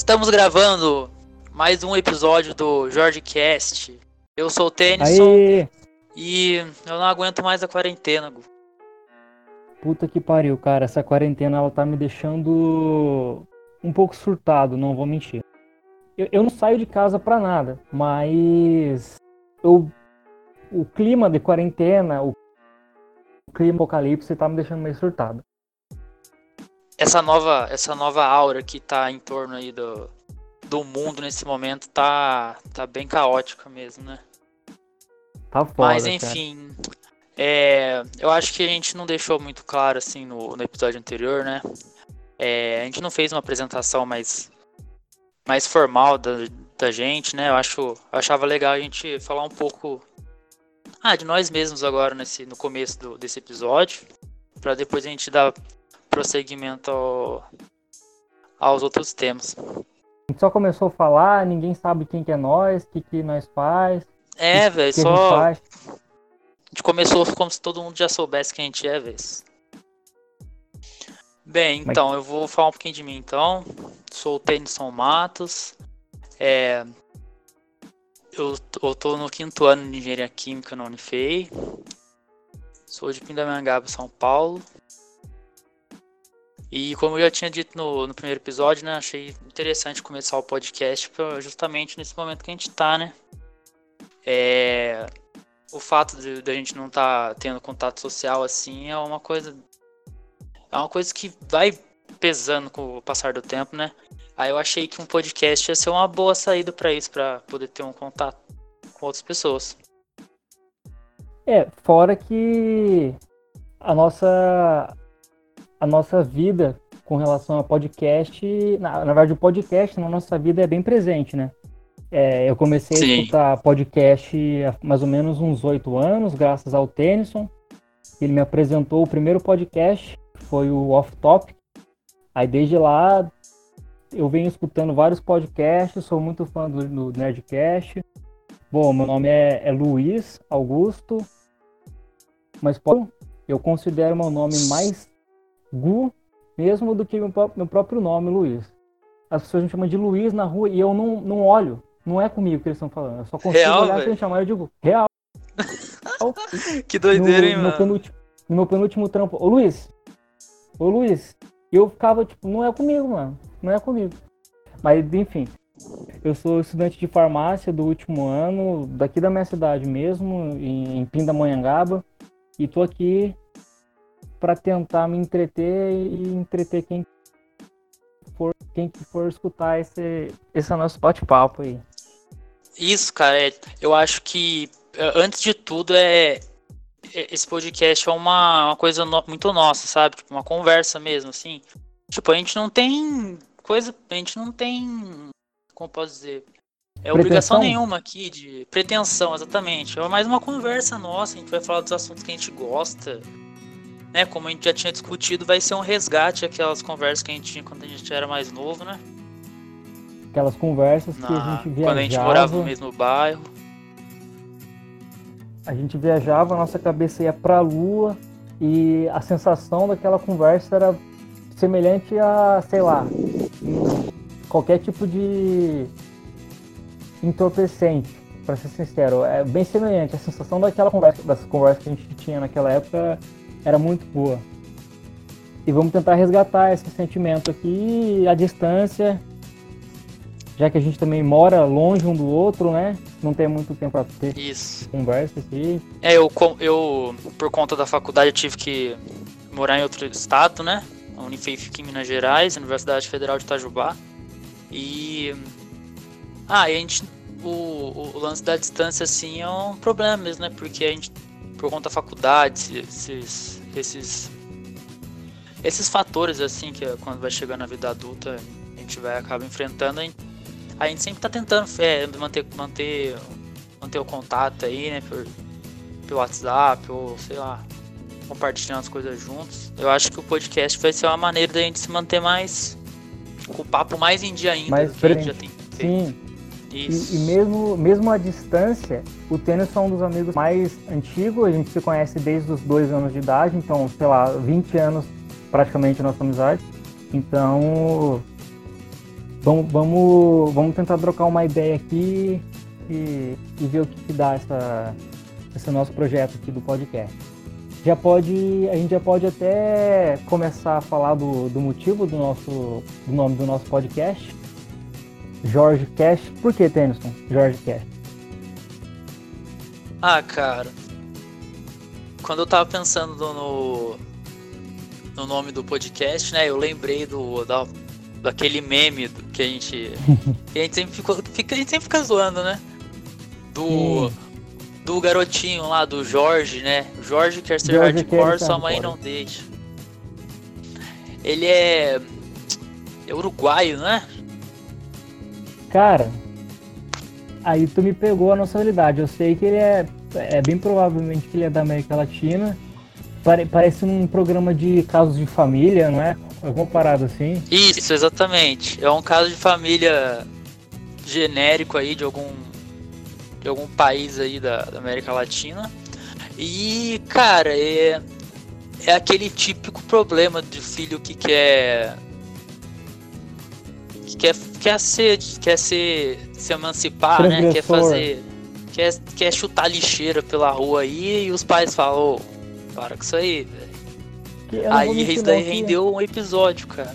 Estamos gravando mais um episódio do Jorge Cast. Eu sou o Tennyson e eu não aguento mais a quarentena. Gu. puta que pariu, cara. Essa quarentena ela tá me deixando um pouco surtado, não vou mentir. Eu, eu não saio de casa pra nada, mas eu, o clima de quarentena, o clima apocalipse tá me deixando meio surtado. Essa nova, essa nova aura que tá em torno aí do, do mundo nesse momento tá, tá bem caótica mesmo, né? Tá foda, Mas enfim, é, eu acho que a gente não deixou muito claro assim no, no episódio anterior, né? É, a gente não fez uma apresentação mais, mais formal da, da gente, né? Eu acho, eu achava legal a gente falar um pouco ah, de nós mesmos agora nesse, no começo do- desse episódio, para depois a gente dar prosseguimento ao- aos outros temas. A gente só começou a falar, ninguém sabe quem que é nós, o que, que nós faz, É, velho, que a gente só a gente começou como se todo mundo já soubesse quem a gente é, velho. Bem, Mas- então, eu vou falar um pouquinho de mim, então. Sou o Tennyson Matos. É, eu, eu tô no quinto ano de Engenharia Química na Unifei. Sou de Pindamonhangaba, São Paulo. E como eu já tinha dito no, no primeiro episódio, né, achei interessante começar o podcast justamente nesse momento que a gente tá, né? É, o fato de, de a gente não estar tendo contato social assim é uma coisa é uma coisa que vai pesando com o passar do tempo, né? Aí eu achei que um podcast ia ser uma boa saída pra isso, pra poder ter um contato com outras pessoas. É, fora que a nossa a nossa vida com relação a podcast, na, na verdade o podcast na nossa vida é bem presente, né? É, eu comecei a Sim. escutar podcast há mais ou menos uns oito anos, graças ao Tennyson. Ele me apresentou o primeiro podcast, que foi o Off Topic. Aí desde lá eu venho escutando vários podcasts, sou muito fã do, do Nerdcast. Bom, meu nome é, é Luiz Augusto, mas eu considero meu nome mais Gu mesmo do que meu, pró- meu próprio nome, Luiz. As pessoas me chamam de Luiz na rua e eu não, não olho. Não é comigo que eles estão falando. Eu só consigo Real, olhar e chamar eu digo real. Que no, doideira, hein, no, mano? penúltimo, no meu penúltimo trampo. Ô Luiz! Ô Luiz! Eu ficava tipo, não é comigo, mano. Não é comigo. Mas enfim. Eu sou estudante de farmácia do último ano, daqui da minha cidade mesmo, em, em Pindamonhangaba. E tô aqui para tentar me entreter e entreter quem for, quem que for escutar esse, esse nosso bate-papo aí. Isso, cara, é- eu acho que é, antes de tudo é é- esse podcast é uma, uma coisa no- muito nossa, sabe? Tipo, uma conversa mesmo, assim. Tipo, a gente não tem coisa, a gente não tem, como eu posso dizer, é obrigação Pretensão? nenhuma aqui de pretensão, exatamente. É mais uma conversa nossa, a gente vai falar dos assuntos que a gente gosta. Né, como a gente já tinha discutido, vai ser um resgate aquelas conversas que a gente tinha quando a gente era mais novo, né? Aquelas conversas que a Na- gente viajava. quando a gente morava no mesmo bairro. A gente viajava, a nossa cabeça ia pra lua e a sensação daquela conversa era semelhante a, sei lá, qualquer tipo de entorpecente, pra ser sincero. É bem semelhante. A sensação daquela conversa, das conversas que a gente tinha naquela época era muito boa. E vamos tentar resgatar esse sentimento aqui à distância, já que a gente também mora longe um do outro, né? Não tem muito tempo pra ter Isso. conversa aqui. É, eu, com- eu, por conta da faculdade, eu tive que morar em outro estado, né? A Unifei fica em Minas Gerais, Universidade Federal de Itajubá. E. Ah, e a gente. O, o lance da distância, assim, é um problema mesmo, né? Porque a gente, por conta da faculdade, esses. esses esses fatores, assim, que é quando vai chegando na vida adulta, a gente vai acaba enfrentando, a gente, a gente sempre tá tentando é, manter, manter, manter o contato aí, né? Por, pelo WhatsApp ou sei lá, compartilhando as coisas juntos. Eu acho que o podcast vai ser uma maneira da gente se manter mais com o papo mais em dia ainda Mais do que a gente já tem feito. Sim, Isso. e, e mesmo, mesmo à distância, o Tênis é um dos amigos mais antigos, a gente se conhece desde os dois anos de idade, então, sei lá, 20 anos praticamente nossa amizade. Então, Vamos, vamos, vamos tentar trocar uma ideia aqui e, e ver o que, que dá essa, esse nosso projeto aqui do podcast. Já pode, a gente já pode até começar a falar do, do motivo do nosso, do nome do nosso podcast, Jorge Cash. Por que, Tennyson? Jorge Cash. Ah, cara. Quando eu tava pensando no, no nome do podcast, né? Eu lembrei do da, daquele meme que a gente que a gente sempre ficou, fica, a gente sempre fica zoando, né? Do do garotinho lá do Jorge, né? Jorge quer ser Jorge hardcore, quer sua mãe hardcore. não deixa. Ele é é uruguaio, né? Cara, aí tu me pegou a nacionalidade. Eu sei que ele é, é bem provavelmente que ele é da América Latina. Pare, parece um programa de casos de família, não é? Alguma parada assim. Isso, exatamente. É um caso de família genérico aí de algum de algum país aí da, da América Latina. E, cara, é, é aquele típico problema de filho que quer que quer, quer ser quer ser se emancipar, né? Quer fazer quer, quer chutar lixeira pela rua aí e os pais falam, oh, para com isso aí, velho. Aí isso daí rendeu um episódio, cara.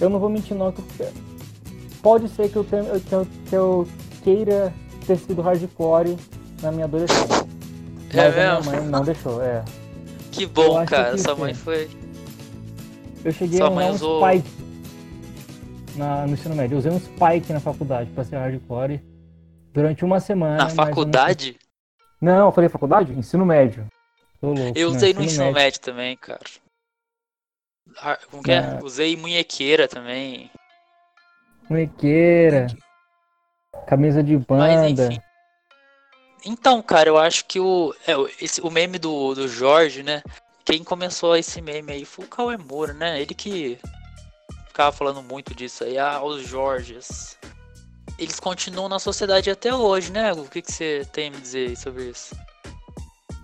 Eu não vou mentir não, que pode ser que eu, tenha, que eu, que eu queira ter sido hardcore na minha adolescência. É Mas é a minha mãe não deixou, é. Que bom, cara. Que Sua mãe foi. Eu cheguei Sua a um usou... spike na, no ensino médio. Eu usei um spike na faculdade pra ser hardcore durante uma semana. Na faculdade? Não, eu falei faculdade? Ensino médio. Louco, eu usei no ensino médio. médio. também, cara. Como que é? é? Usei munhequeira também. Munhequeira. Camisa de banda. Mas, então, cara, eu acho que o, é, esse, o meme do, do Jorge, né? Quem começou esse meme aí foi o Cauê Moura, né? Ele que ficava falando muito disso aí. Ah, os Jorges. Eles continuam na sociedade até hoje, né? O que, que você tem a me dizer sobre isso?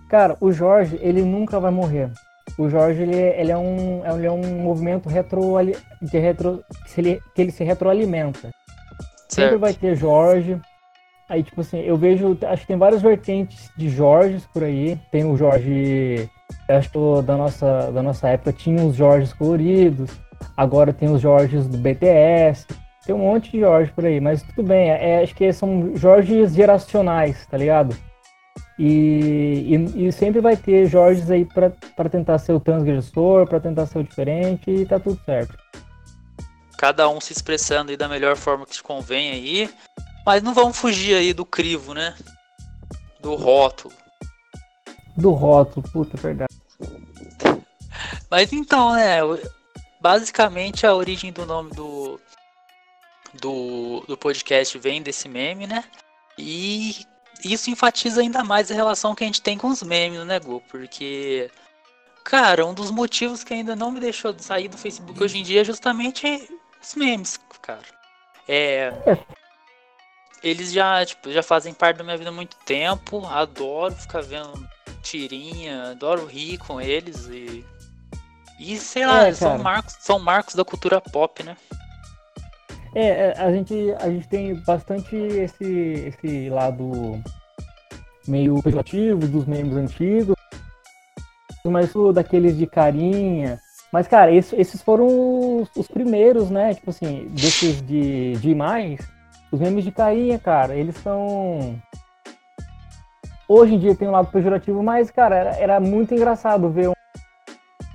Cara, o Jorge, ele nunca vai morrer. O Jorge, ele, ele, é, um, ele é um movimento retro, de retro, que, ele, que ele se retroalimenta. Certo. Sempre vai ter Jorge. Aí, tipo assim, eu vejo, acho que tem várias vertentes de Jorges por aí. Tem o Jorge, acho que da nossa, da nossa época tinha os Jorges coloridos. Agora tem os Jorges do BTS. Tem um monte de Jorge por aí, mas tudo bem. É, acho que são Jorges geracionais, tá ligado? E, e, e, sempre vai ter Jorges aí para tentar ser o transgressor, para tentar ser o diferente e tá tudo certo. Cada um se expressando aí da melhor forma que te convém aí. Mas não vamos fugir aí do crivo, né? Do rótulo. Do rótulo, puta, verdade. Mas então, né? Basicamente a origem do nome do, do, do podcast vem desse meme, né? E isso enfatiza ainda mais a relação que a gente tem com os memes, né, Gu? Porque, cara, um dos motivos que ainda não me deixou de sair do Facebook hoje em dia é justamente os memes, cara. É. Eles já, tipo, já fazem parte da minha vida há muito tempo. Adoro ficar vendo tirinha, adoro rir com eles e. E sei lá, é, são, marcos, são marcos da cultura pop, né? É, é, a gente, a gente tem bastante esse, esse lado meio pejorativo dos memes antigos, mas daqueles de carinha. Mas, cara, esse, esses foram os, os, primeiros, né? Tipo assim, desses de, de mais, os memes de carinha, cara, eles são. Hoje em dia tem um lado pejorativo, mas, cara, era, era muito engraçado ver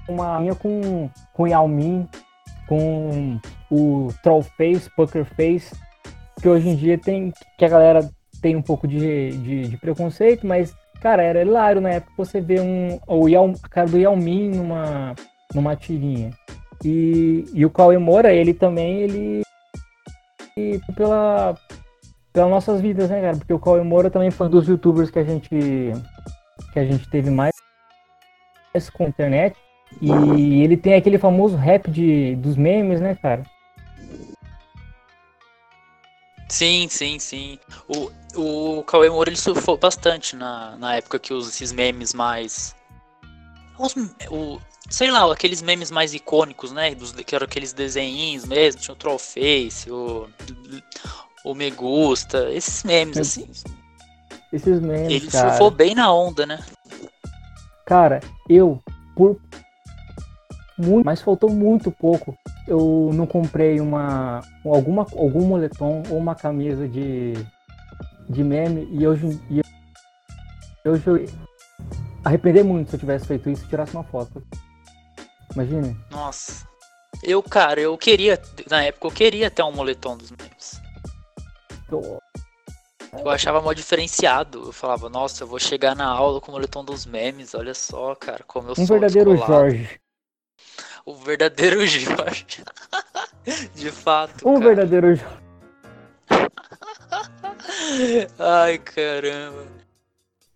uma linha com, com Yao Ming, com o troll face, poker face, que hoje em dia tem que a galera tem um pouco de, de, de preconceito, mas cara, era hilário na época você vê um o Yao, a cara do Yao Ming numa numa tirinha. E, e o Cauê Moura, ele também ele e pela pelas nossas vidas, né, cara? Porque o Cauê Moura também foi um dos youtubers que a gente que a gente teve mais com a internet. E ele tem aquele famoso rap de, dos memes, né, cara? Sim, sim, sim. O, o Cauê Moura ele surfou bastante na, na época que os, esses memes mais. Os, o, sei lá, aqueles memes mais icônicos, né? Dos, que eram aqueles desenhinhos mesmo, tinha o Trollface, o, o Me Gusta, esses memes, assim. Esses memes, Ele cara. surfou bem na onda, né? Cara, eu, por muito, mas faltou muito pouco. Eu não comprei uma alguma algum moletom ou uma camisa de de meme e hoje e hoje eu arrepender muito se eu tivesse feito isso e tirasse uma foto. Imagina. Nossa. Eu, cara, eu queria, na época eu queria ter um moletom dos memes. Eu, Eu achava mó diferenciado. Eu falava, nossa, eu vou chegar na aula com o moletom dos memes, olha só, cara, como eu um sou verdadeiro descolado. Jorge. O verdadeiro Jorge. De fato, Um cara. verdadeiro Jorge. Ai, caramba.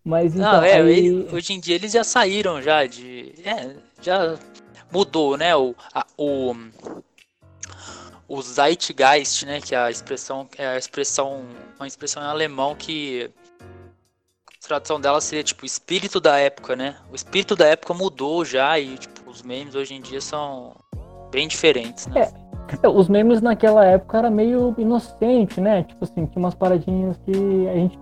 Mas então, Não, é, aí- hoje em dia eles já saíram já de. É, já mudou, né? O, a, o, o Zeitgeist, né? Que é a expressão, é a expressão, uma expressão em alemão que a tradução dela seria tipo espírito da época, né? O espírito da época mudou já e tipo os memes hoje em dia são bem diferentes, né? É, Os memes naquela época era meio inocente, né? Tipo assim, tinha umas paradinhas que a gente,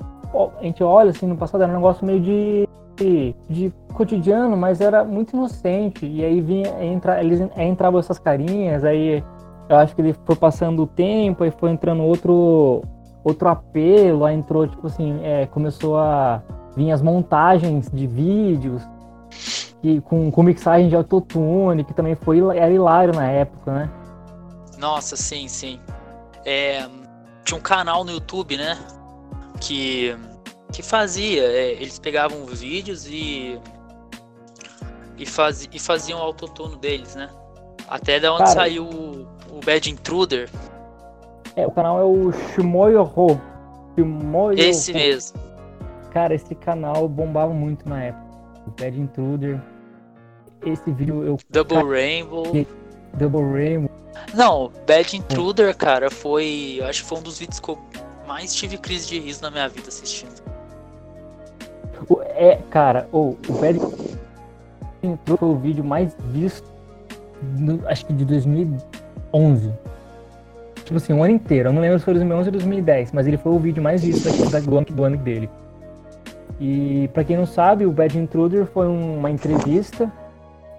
a gente olha assim no passado, era um negócio meio de, de, de cotidiano, mas era muito inocente. E aí vinha, entra, eles entravam essas carinhas, aí eu acho que ele foi passando o tempo, aí foi entrando outro, outro apelo, aí entrou, tipo assim, é, começou a vir as montagens de vídeos. E com, com mixagem de autotune, que também foi era hilário na época, né? Nossa, sim, sim. É, tinha um canal no YouTube, né? Que, que fazia. é, eles pegavam os vídeos e. E, faz, e faziam o autotune deles, né? Até da onde Cara, saiu o, o Bad Intruder. É, o canal é o Shimoyoho. Shimoyoho. Esse mesmo. Cara, esse canal bombava muito na época. O Bad Intruder. Esse vídeo eu Double Rainbow. Double Rainbow. Não, Bad Intruder, cara, foi. Eu acho que foi um dos vídeos que eu mais tive crise de riso na minha vida assistindo. É, cara, o o Bad Intruder foi o vídeo mais visto, no- acho que de 2011. Tipo assim, um ano inteiro. Eu não lembro se foi 2011 ou 2010, mas ele foi o vídeo mais visto daqui- da, do, ano, do ano dele. E pra quem não sabe, o Bad Intruder foi um- uma entrevista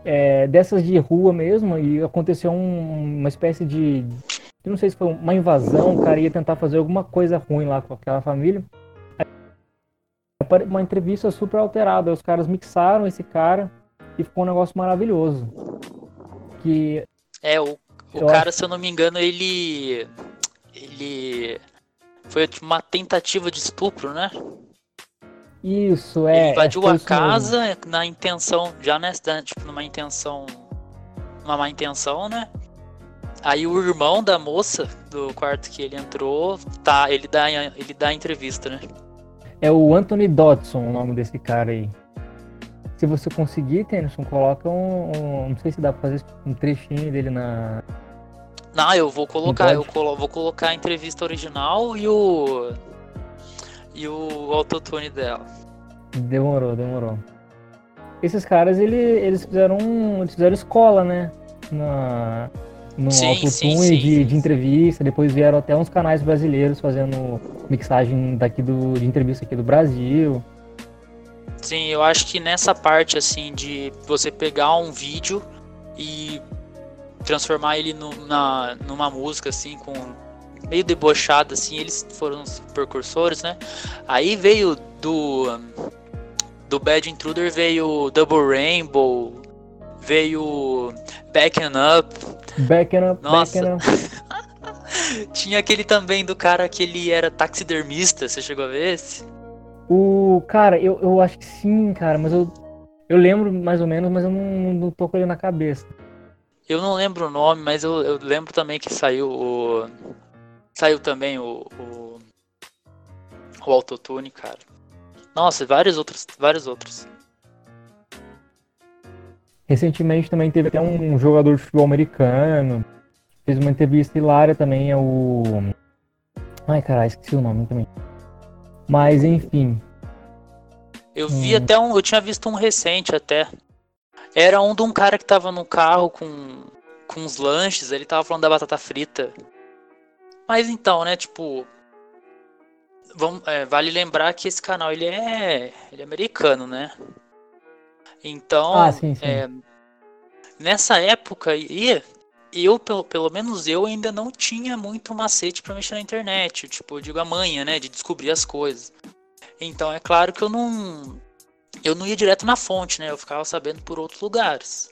é, dessas de rua mesmo, e aconteceu um- uma espécie de. Eu não sei se foi uma invasão, o cara ia tentar fazer alguma coisa ruim lá com aquela família. Uma entrevista super alterada. Os caras mixaram esse cara e ficou um negócio maravilhoso. Que É, o, o cara, se eu não me engano, ele. Ele. Foi uma tentativa de estupro, né? Isso é. ele invadiu foi a isso mesmo. casa na intenção. Já nessa, tipo, numa intenção. Uma má intenção, né? Aí o irmão da moça do quarto que ele entrou, tá, ele dá, ele dá a entrevista, né? É o Anthony Dodson, o nome desse cara aí. Se você conseguir, Tennyson, coloca um, um- Não sei se dá pra fazer um trechinho dele na. Não, eu vou colocar, eu colo- vou colocar a entrevista original e o. E o autotune dela. Demorou, demorou. Esses caras, ele, eles fizeram. Eles fizeram escola, né? Na, no autotune de, de entrevista. Depois vieram até uns canais brasileiros fazendo mixagem daqui do, de entrevista aqui do Brasil. Sim, eu acho que nessa parte assim de você pegar um vídeo e transformar ele no- na, numa música assim com meio debochado assim, eles foram os precursores, né? Aí veio do do Bad Intruder veio Double Rainbow, veio Backing Up, Backing up, Nossa. backing up. tinha aquele também do cara que ele era taxidermista, você chegou a ver esse? O cara, eu, eu acho que sim, cara, mas eu, eu lembro mais ou menos, mas eu não, não tô com ele na cabeça. Eu não lembro o nome, mas eu, eu lembro também que saiu o. Saiu também o. O, o Autotune, cara. Nossa, vários outros. Vários outros. Recentemente também teve até um jogador de futebol americano. Fez uma entrevista hilária também, é o. Ai, caralho, esqueci o nome também. Mas enfim. Eu vi Hum. até um. Eu tinha visto um recente até. Era um de um cara que tava no carro com, com uns lanches, ele tava falando da batata frita. Mas então, né, tipo. Vamos, é, vale lembrar que esse canal ele é, ele é americano, né? Então, Ah, sim, sim. é, nessa época aí, eu, pelo, pelo menos eu ainda não tinha muito macete pra mexer na internet. Tipo, eu digo a manha, né? De descobrir as coisas. Então é claro que eu não. Eu não ia direto na fonte, né? Eu ficava sabendo por outros lugares.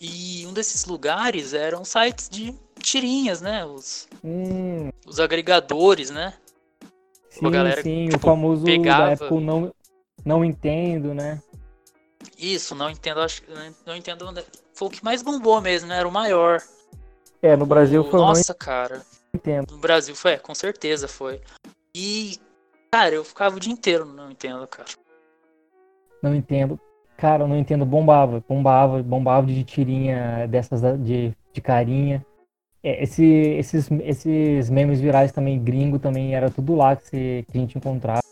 E um desses lugares eram sites de tirinhas, né? Os, Hum, os agregadores, né? sim, galera, sim, tipo, o famoso pegava- da não, não entendo, né? Isso, não entendo, acho que não entendo onde. Foi o que mais bombou mesmo, né? Era o maior. É, no Brasil O- foi Nossa, cara. entendo. No Brasil foi, é, com certeza foi. E, cara, eu ficava o dia inteiro não entendo, cara. Não entendo. Cara, eu não entendo. Bombava, bombava, bombava de tirinha dessas de, de carinha. É, esse, esses, esses memes virais também, gringo, também era tudo lá que, se, que a gente encontrava.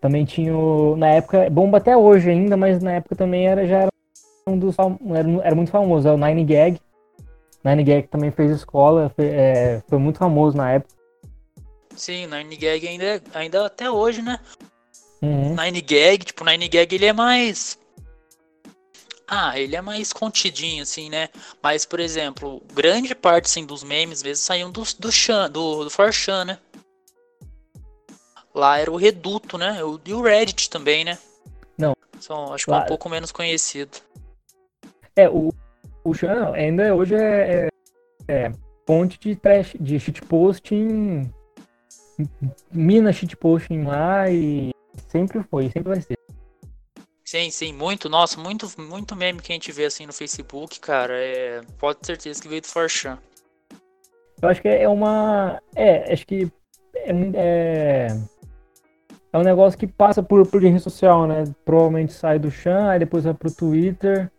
Também tinha, na época, bomba até hoje ainda, mas na época também era, já era um dos, era, era muito famoso, é o Nine Gag. Nine Gag também fez escola, foi, é, foi muito famoso na época. Sim, Nine Gag ainda, é- ainda até hoje, né? Uhum. Nine Gag, tipo, Nine Gag ele é mais. Ah, ele é mais contidinho, assim, né? Mas, por exemplo, grande parte assim, dos memes mesmo saíam do, do Chan, do, do 4chan, né? Lá era o Reduto, né? O- E o Reddit também, né? Não. São, acho que é Lá- um pouco menos conhecido. É, o, o Chan ainda hoje é, é, é fonte de trash, de shitposting, mina shitposting lá e sempre foi, sempre vai ser. Sim, sim, muito, nossa, muito, muito meme que a gente vê assim no Facebook, cara. É, pode ter certeza que veio do 4chan. Eu acho que é uma, é, acho que é, um- é, é um negócio que passa por, por rede social, né? Provavelmente sai do Chan, aí depois vai pro Twitter,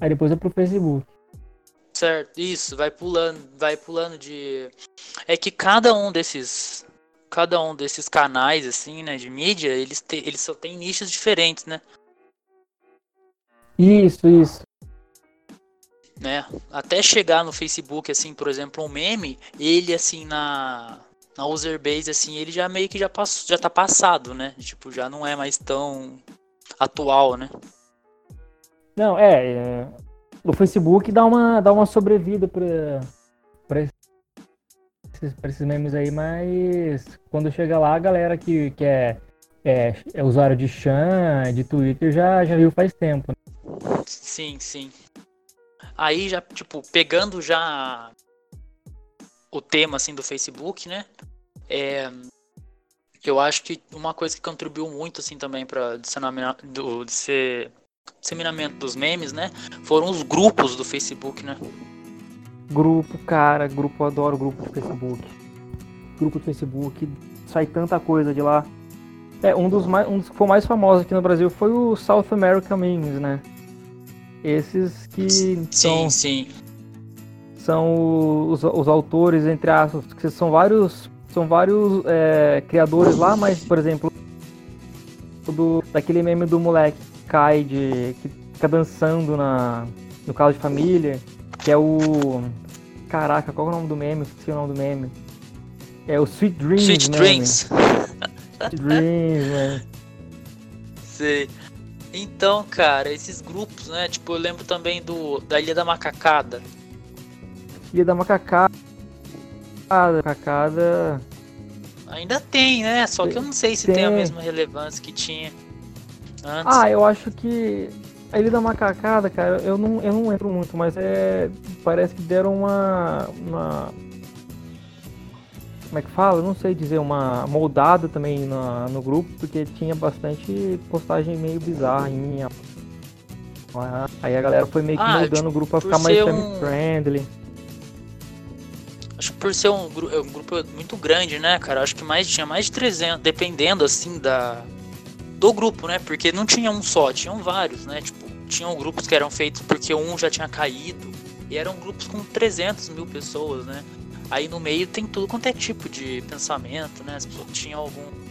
aí depois vai pro Facebook. Certo, isso, vai pulando, vai pulando de. É que cada um desses. Cada um desses canais, assim, né, de mídia, eles, te, eles só tem nichos diferentes, né? Isso, isso. né? Até chegar no Facebook, assim, por exemplo, um meme, ele assim na. Na user base, assim, ele já meio que já passou, já tá passado, né? Tipo, já não é mais tão atual, né? Não, é, é, o Facebook dá uma, dá uma sobrevida pra, pra, esses, pra esses memes aí, mas quando chega lá, a galera que, que é, é, é usuário de Chan, de Twitter, já, já viu faz tempo. né? Sim, sim. Aí já, tipo, pegando já o tema assim do Facebook, né? É, eu acho que uma coisa que contribuiu muito assim também para do disse- disseminamento dos memes, né? Foram os grupos do Facebook, né? Grupo, cara, grupo, eu adoro grupo de Facebook. Grupo de Facebook, sai tanta coisa de lá. É, um dos, mais, um dos que foi mais famosos aqui no Brasil foi o South American Memes, né? Esses que Sim, são sim. são os, os autores, entre aspas, que são vários, são vários é, criadores lá, mas, por exemplo, do, daquele meme do moleque que cai de. que fica dançando na, no caso de família, que é o. Caraca, qual é o nome do meme? Esqueci o nome do meme. É o Sweet Dreams. Sweet meme. Dreams. Sweet Dreams, né? Sei. Então, cara, esses grupos, né? Tipo, eu lembro também do da Ilha da Macacada. Ilha da Macacada. Macacada. Ainda tem, né? Só que eu não sei se tem, a Tem. mesma relevância que tinha antes. Ah, eu acho que a Ilha da Macacada, cara, eu não, eu não lembro muito, mas é. Parece que deram uma. uma como é que fala? Não sei dizer, uma moldada também na, no grupo, porque tinha bastante postagem meio minha. Aí a galera foi meio que Ah, moldando o grupo por ficar mais um- friendly. Acho que por ser um, gru- é um grupo muito grande, né, cara? Acho que mais tinha mais de 300, dependendo assim da do grupo, né? Porque não tinha um só, tinham vários, né? Tipo, tinham grupos que eram feitos porque um já tinha caído e eram grupos com 300 mil pessoas, né? Aí no meio tem tudo quanto é tipo de pensamento, né? As pessoas tinham algum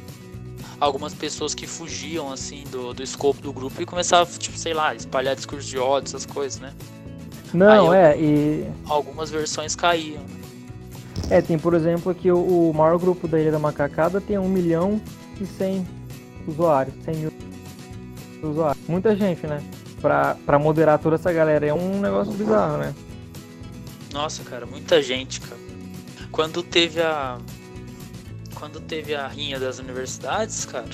algumas pessoas que fugiam, assim, do, do escopo do grupo e começavam, tipo, sei lá, espalhar discurso de ódio, essas coisas, né? Não, Aí é, e. Algumas versões caíam. É, tem, por exemplo, aqui o, o maior grupo da Ilha da Macacada tem 1 milhão e 100 usuários, 100 mil usuários. Muita gente, né? Pra, pra moderar toda essa galera é um negócio bizarro, né? Nossa, cara, muita gente, cara. Quando teve a. Quando teve a rinha das universidades, cara,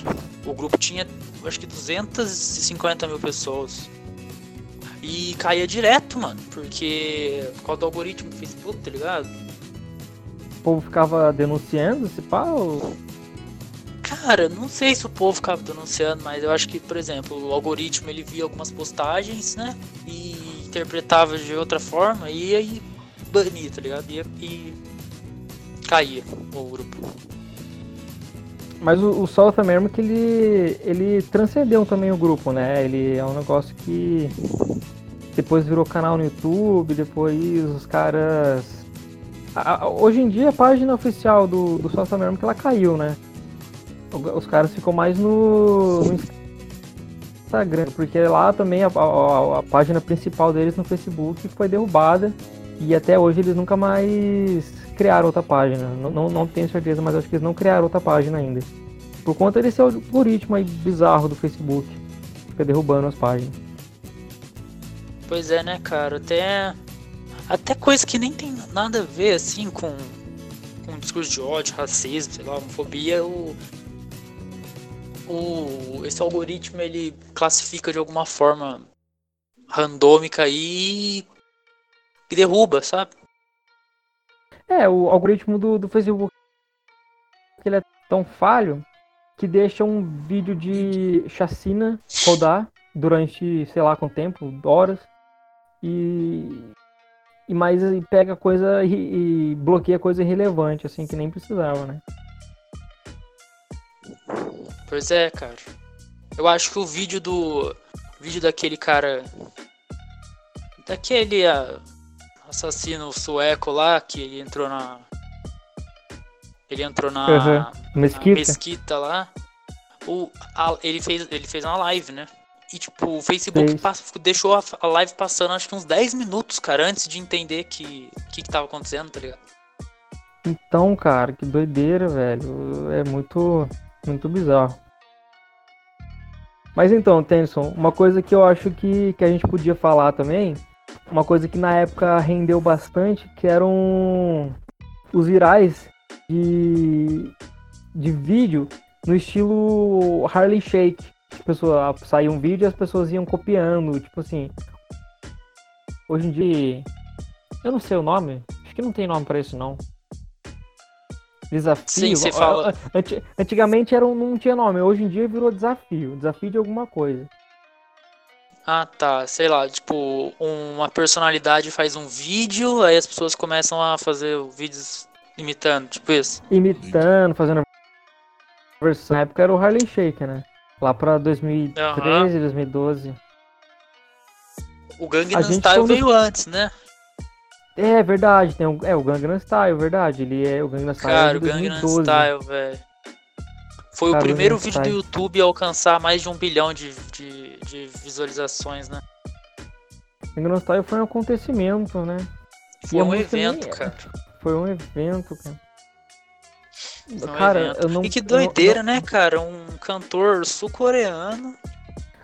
o grupo tinha acho que 250 mil pessoas. E caía direto, mano, porque por causa do algoritmo do Facebook, tá ligado? O povo ficava denunciando esse pau. Cara, não sei se o povo ficava denunciando, mas eu acho que, por exemplo, o algoritmo ele via algumas postagens, né? E interpretava de outra forma e aí bania, tá ligado? E, e caía o grupo. Mas o, o South America, ele, ele transcendeu também o grupo, né? Ele é um negócio que depois virou canal no YouTube, depois os caras... Hoje em dia a página oficial do, do South America, ela caiu, né? Os caras ficam mais no, no Instagram, porque lá também a, a, a página principal deles no Facebook foi derrubada e até hoje eles nunca mais criaram outra página. Não, não, não, tenho certeza, mas acho que eles não criaram outra página ainda. Por conta desse algoritmo aí bizarro do Facebook. Fica derrubando as páginas. Pois é, né, cara? Até. Até coisa que nem tem nada a ver, assim, com. Com discurso de ódio, racismo, sei lá, homofobia, o. O, esse algoritmo ele classifica de alguma forma randômica e, e derruba, sabe? É, o algoritmo do, do Facebook ele é tão falho que deixa um vídeo de chacina rodar durante, sei lá, quanto tempo, horas, e, e mais e pega coisa e, e, bloqueia coisa irrelevante, assim, que nem precisava, né? Pois é, cara. Eu acho que o vídeo do. O vídeo daquele cara. Daquele. Uh, assassino sueco lá que ele entrou na. Ele entrou na, uhum. mesquita. na mesquita lá. O, a, ele, fez, ele fez uma live, né? E tipo, o Facebook deixou a, a, live passando acho que uns 10 minutos, cara, antes de entender que que, que tava acontecendo, tá ligado? Então, cara, que doideira, velho. É muito, muito bizarro. Mas então, Tennyson, uma coisa que eu acho que, que a gente podia falar também uma coisa que na época rendeu bastante, que eram os virais de, de vídeo no estilo Harlem Shake. A pessoa saía um vídeo e as pessoas iam copiando, tipo assim. Hoje em dia, eu não sei o nome, acho que não tem nome para isso não. Desafio. Sim, você fala. Antigamente era um, não tinha nome, hoje em dia virou desafio, desafio de alguma coisa. Ah, tá. Sei lá, tipo, uma personalidade faz um vídeo, aí as pessoas começam a fazer vídeos imitando, tipo isso. Imitando, fazendo versão. Na época era o Harlem Shake, né? Lá pra 2013, uhum. 2012. O Gangnam Style veio antes, né? É verdade, tem um, é o Gangnam Style, verdade. Ele é o Gangnam Style. Cara, o Gangnam Style, velho. Foi o primeiro vídeo do YouTube a alcançar mais de um bilhão de, de, de visualizações, né? Gangnam Style foi um acontecimento, né? Foi um evento, também, cara. Foi um evento, cara. Um cara, evento. eu não. E que doideira, não, né, cara? Um cantor sul-coreano.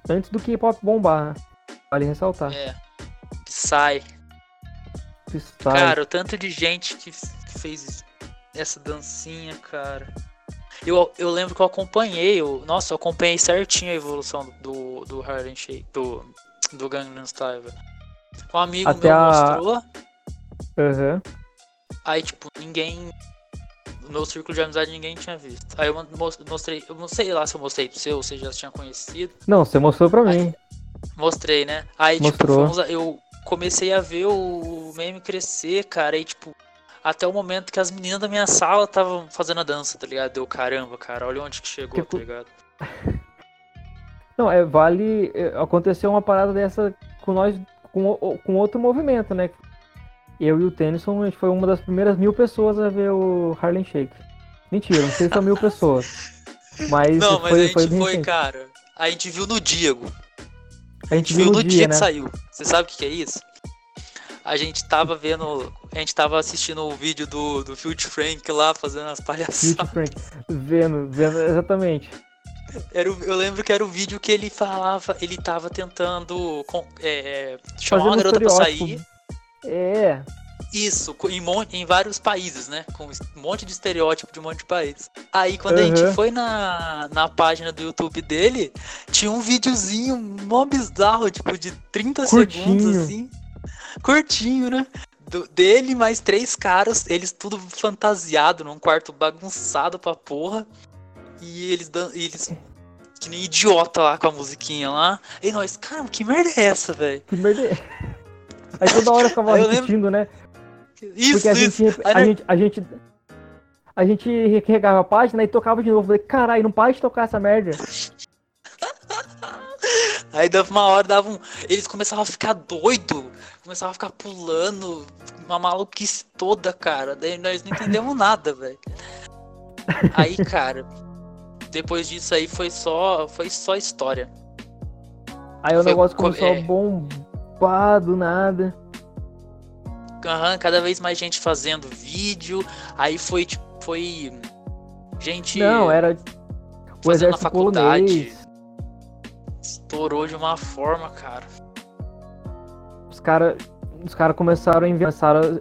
Antes do K-pop bombar, né? Vale ressaltar. É. Psy. Psy. Cara, o tanto de gente que fez essa dancinha, cara. Eu, eu lembro que eu acompanhei, eu, nossa, eu acompanhei certinho a evolução do, do Harlem Shake, do, do Gangnam Style. Um amigo Até meu a... mostrou. Uhum. Aí, tipo, ninguém. No meu círculo de amizade ninguém tinha visto. Aí eu mostrei, eu não sei lá se eu mostrei pro seu, você já tinha conhecido. Não, você mostrou pra mim. mostrei, né? Aí, tipo, Mostrou. tipo, eu comecei a ver o meme crescer, cara, e tipo, até o momento que as meninas da minha sala estavam fazendo a dança, tá ligado? Deu caramba, cara, olha onde que chegou, tipo... tá ligado? Não, é, vale. É, aconteceu uma parada dessa com nós, com, com outro movimento, né? Eu e o Tennyson, a gente foi uma das primeiras mil pessoas a ver o Harlem Shake. Mentira, não sei se são mil pessoas. Mas Não, mas foi, a gente foi, foi, cara. A gente viu no Diego. A gente viu viu no dia, dia, que né? saiu. Você sabe o que, que é isso? A gente tava vendo. A gente tava assistindo o vídeo do, do Field Frank lá fazendo as palhaçadas. Frank. Vendo, vendo, exatamente. Era o- eu lembro que era o vídeo que ele falava, ele tava tentando com- é, chamar uma garota pra sair. É, Isso, em, em vários países, né? Com um monte de estereótipo de um monte de países. Aí quando a Aham. gente foi na, na página do YouTube dele, tinha um videozinho mó bizarro, tipo, de 30 Curtinho. segundos, assim. Curtinho, né? Do- dele mais três caras, eles tudo fantasiado, num quarto bagunçado pra porra. E eles e eles. Que nem idiota lá com a musiquinha lá. E nós, cara, que merda é essa, velho? que merda. é- Aí toda hora eu ficava eu lembro- repetindo, né? Isso, Porque a isso. gente, a gente, a gente, a gente recarregava a página e tocava de novo. Falei, caralho, não para de tocar essa merda. Aí dava uma hora, dava um. Eles começavam a ficar doido, começavam a ficar pulando, uma maluquice toda, cara. Daí nós não entendemos nada, velho. Aí, cara, depois disso aí foi só, foi só história. Aí o Foi negócio co- começou é. a bombar do nada. Aham, cada vez mais gente fazendo vídeo. Aí foi, tipo, foi gente Não, era o exército faculdade. polonês. Estourou de uma forma, cara. Os caras os cara começaram a enviar.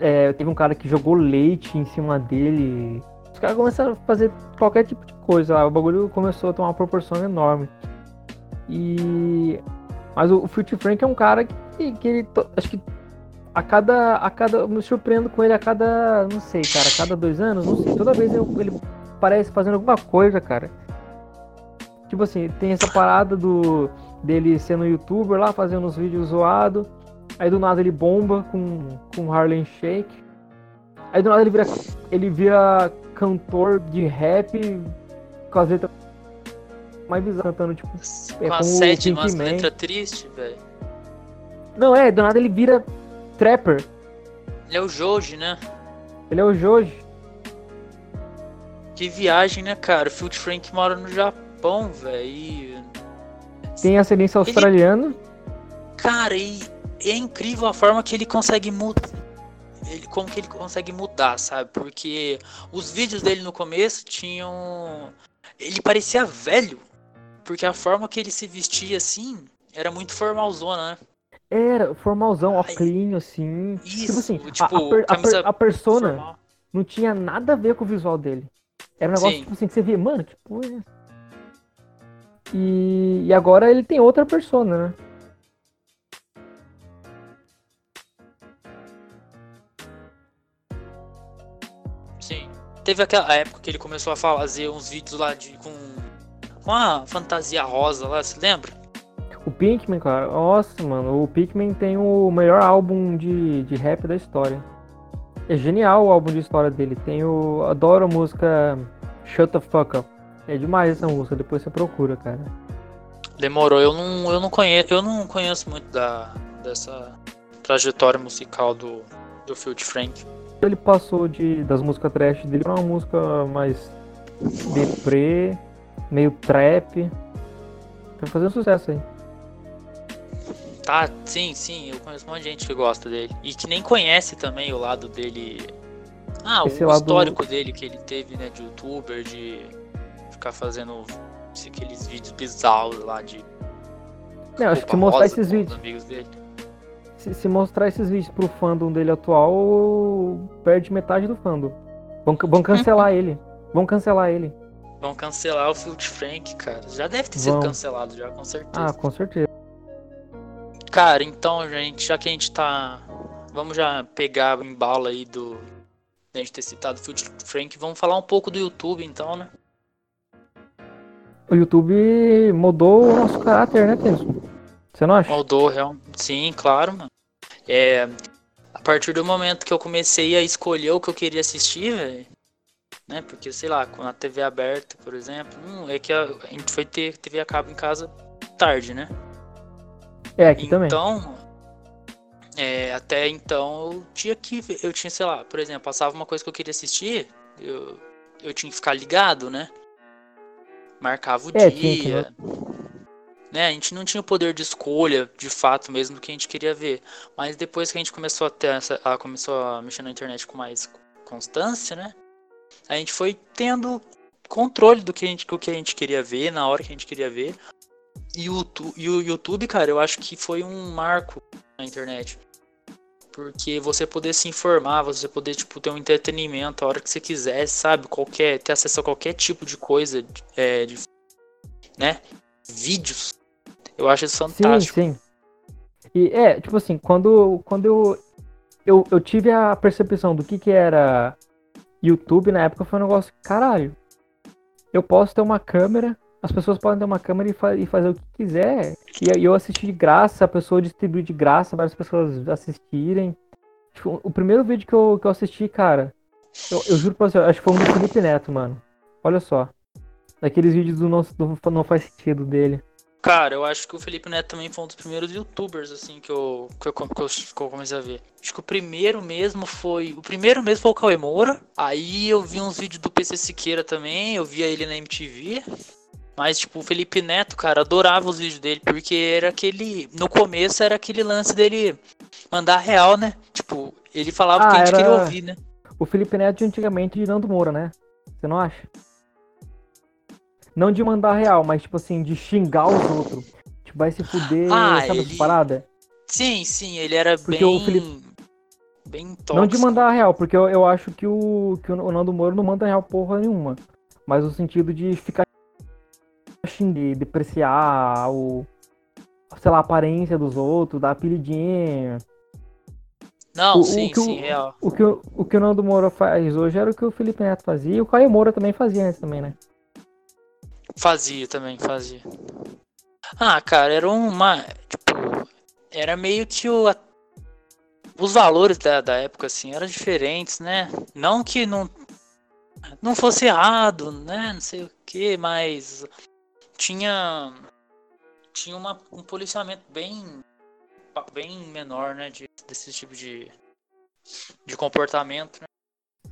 é, teve um cara que jogou leite em cima dele. Os caras começaram a fazer qualquer tipo de coisa. lá. O bagulho começou a tomar uma proporção enorme. E. Mas o, Future Frank é um cara que, que ele. Acho que a cada. A cada. Eu me surpreendo com ele a cada. Não sei, cara. A cada dois anos, não sei. Toda vez ele parece fazendo alguma coisa, cara. Tipo assim, tem essa parada do dele sendo youtuber lá, fazendo uns vídeos zoados. Aí do nada ele bomba com, com Harlem Shake. Aí do nada ele vira, ele vira cantor de rap com as letras mais bizarras, cantando tipo. É Com a como o sete, umas Man. letras tristes, velho. Não, é, do nada ele vira trapper. Ele é o Joji, né? Ele é o Joji. Que viagem, né, cara? O Field Frank mora no Japão, velho. e- Tem ascendência australiana. Cara, e é incrível a forma que ele consegue mudar. Ele, como que ele consegue mudar, sabe? Porque os vídeos dele no começo tinham. Ele parecia velho. Porque a forma que ele se vestia assim era muito formalzona, né? Era formalzão, óculos assim. Isso, Tipo assim, tipo, a, a, a, camisa per- a persona formal. não tinha nada a ver com o visual dele. Era um negócio Sim. tipo assim, que você via, mano, que porra é essa? E, e agora ele tem outra persona, né? Sim. Teve aquela época que ele começou a fazer uns vídeos lá de com, com a fantasia rosa lá, se lembra? O Pinkman, cara, nossa, mano, o Pinkman tem o melhor álbum de, de rap da história. É genial o álbum de história dele. Tem o. Adoro a música Shut the Fuck Up. É demais essa música, depois você procura, cara. Demorou, eu não, eu não conheço, eu não conheço muito da, dessa trajetória musical do, do Field Frank. Ele passou de, das músicas trash dele pra uma música mais deprê, meio trap. Tá fazendo sucesso aí. Tá, sim, sim, eu conheço um monte de gente que gosta dele. E que nem conhece também o lado dele. Ah, Esse o lado- histórico dele que ele teve, né, de youtuber, de ficar fazendo aqueles vídeos bizarros lá de. Não, acho que mostrar esses vídeos, amigos dele. se, se mostrar esses vídeos pro fandom dele atual, perde metade do fandom. Vão, vão cancelar ele. Vão cancelar ele. Vão cancelar o Field Frank, cara. Já deve ter sido Vão. cancelado já, com certeza. Ah, com certeza. Cara, então, gente, já que a gente tá. Vamos já pegar o embalo aí do. Da gente ter citado o Field Frank, vamos falar um pouco do YouTube, então, né? O YouTube mudou o nosso caráter, né, Tenso? Você não acha? Moldou, real... sim, claro, mano. É, a partir do momento que eu comecei a escolher o que eu queria assistir, velho, né? Porque, sei lá, com a TV aberta, por exemplo, hum, é que a, a gente foi ter TV a cabo em casa tarde, né? É, aqui também. Então, é, até então eu tinha que eu tinha, sei lá, por exemplo, passava uma coisa que eu queria assistir, eu, eu tinha que ficar ligado, né? Marcava o É, dia. Né? A gente não tinha o poder de escolha, de fato mesmo, do que a gente queria ver. Mas depois que a gente começou a ter essa, a, começou a mexer na internet com mais constância, né? A gente foi tendo controle do que a gente, do que a gente queria ver, na hora que a gente queria ver. E o, e o YouTube, cara, eu acho que foi um marco na internet. Porque você poder se informar, você poder, tipo, ter um entretenimento a hora que você quiser, sabe? Qualquer, ter acesso a qualquer tipo de coisa, é, de, né? Vídeos. Eu acho isso fantástico. Sim, sim. E é, tipo assim, quando, quando eu, eu, eu tive a percepção do que que era YouTube na época, foi um negócio, caralho, eu posso ter uma câmera, as pessoas podem ter uma câmera e, fa e fazer o que quiser. E eu assisti de graça, a pessoa distribui de graça, várias pessoas assistirem. Tipo, o primeiro vídeo que eu, que eu assisti, cara, eu, eu juro pra você, acho que foi um do Felipe Neto, mano. Olha só. Daqueles vídeos do não, do não faz sentido dele. Cara, eu acho que o Felipe Neto também foi um dos primeiros youtubers, assim, que eu, que eu, que eu, que eu comecei a ver. Acho que o primeiro mesmo foi. O primeiro mesmo foi o Cauê Moura. Aí eu vi uns vídeos do PC Siqueira também, eu via ele na MTV. Mas, tipo, o Felipe Neto, cara, adorava os vídeos dele, porque era aquele. No começo era aquele lance dele mandar real, né? Tipo, ele falava o Ah, que a gente era- queria ouvir, né? O Felipe Neto de antigamente de Nando Moura, né? Você não acha? Não de mandar real, mas tipo assim, de xingar os outros. Tipo, vai se fuder, Ah, sabe ele- essa parada? Sim, sim, ele era Porque bem. o Felipe- Bem tóxico. Não de mandar real, porque eu, eu acho que o, que o Nando Moura não manda real porra nenhuma. Mas no sentido de ficar xingando, depreciar o. Sei lá, a aparência dos outros, dar apelidinho. Não, o- o sim, que o- sim, real. O que, o, o que o Nando Moura faz hoje era o que o Felipe Neto fazia. E o Caio Moura também fazia antes também, né? Fazia também, fazia. Ah, cara, era uma. Tipo, era meio que o. Os valores da, da época, assim, eram diferentes, né? Não que não. Não fosse errado, né? Não sei o que, mas. Tinha. Tinha uma, um policiamento bem. Bem menor, né? De, desse tipo de. De comportamento, né?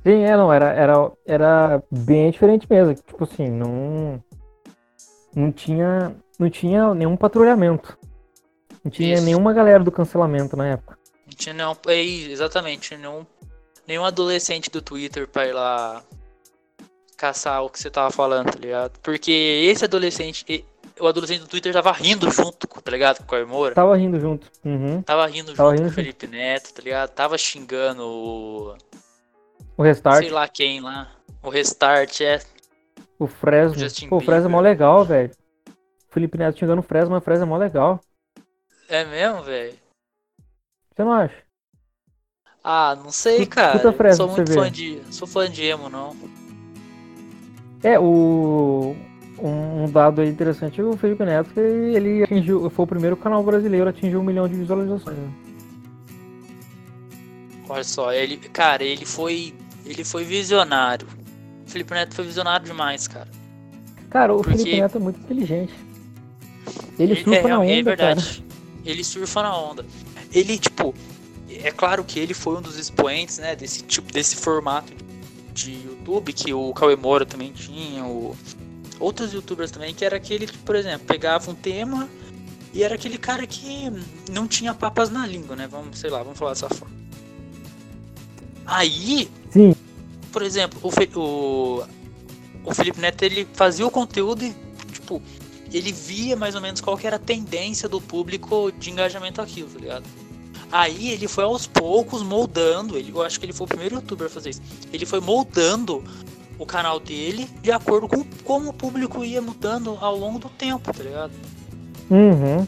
Sim, é, não, era, era, era bem diferente mesmo. Tipo assim, não. Não tinha. Não tinha nenhum patrulhamento. Não tinha Isso. nenhuma galera do cancelamento na época. Não tinha nenhum. É, exatamente, nenhum, nenhum adolescente do Twitter pra ir lá caçar o que você tava falando, tá ligado? Porque esse adolescente. O adolescente do Twitter tava rindo junto, tá ligado? Com o Moura. Tava rindo junto. Uhum. Tava rindo Tava junto rindo com o Felipe Neto, tá ligado? Tava xingando o. O restart, Sei lá quem lá. O Restart, é. o Fresno. Justin Pô, o Fresno é mó legal, velho. O Felipe Neto xingando o Fresno, mas o Fresno é mó legal. É mesmo, velho? Você não acha? Ah, não sei, cara. frase sou muito fã de. Sou fã de emo, não. É, o. Um dado aí interessante é o Felipe Neto, que ele atingiu. Foi o primeiro canal brasileiro a atingir um milhão de visualizações. né? Olha só, ele, cara, ele foi, ele foi visionário. O Felipe Neto foi visionário demais, cara. Cara, o Porque- Felipe Neto é muito inteligente. Ele surfa é, na onda, é cara. verdade. Ele surfa na onda. Ele, tipo, é claro que ele foi um dos expoentes, né, desse tipo, desse formato de YouTube que o Cauê Moura também tinha, o outros youtubers também, que era aquele que, por exemplo, pegava um tema e era aquele cara que não tinha papas na língua, né? Vamos, sei lá, vamos falar dessa forma. Aí, Sim, por exemplo, o, Fe- o, o Felipe Neto ele fazia o conteúdo e, tipo, ele via mais ou menos qual que era a tendência do público de engajamento àquilo, tá ligado? Aí ele foi aos poucos moldando, ele, eu acho que ele foi o primeiro youtuber a fazer isso. Ele foi moldando o canal dele de acordo com como o público ia mudando ao longo do tempo, tá ligado? Uhum.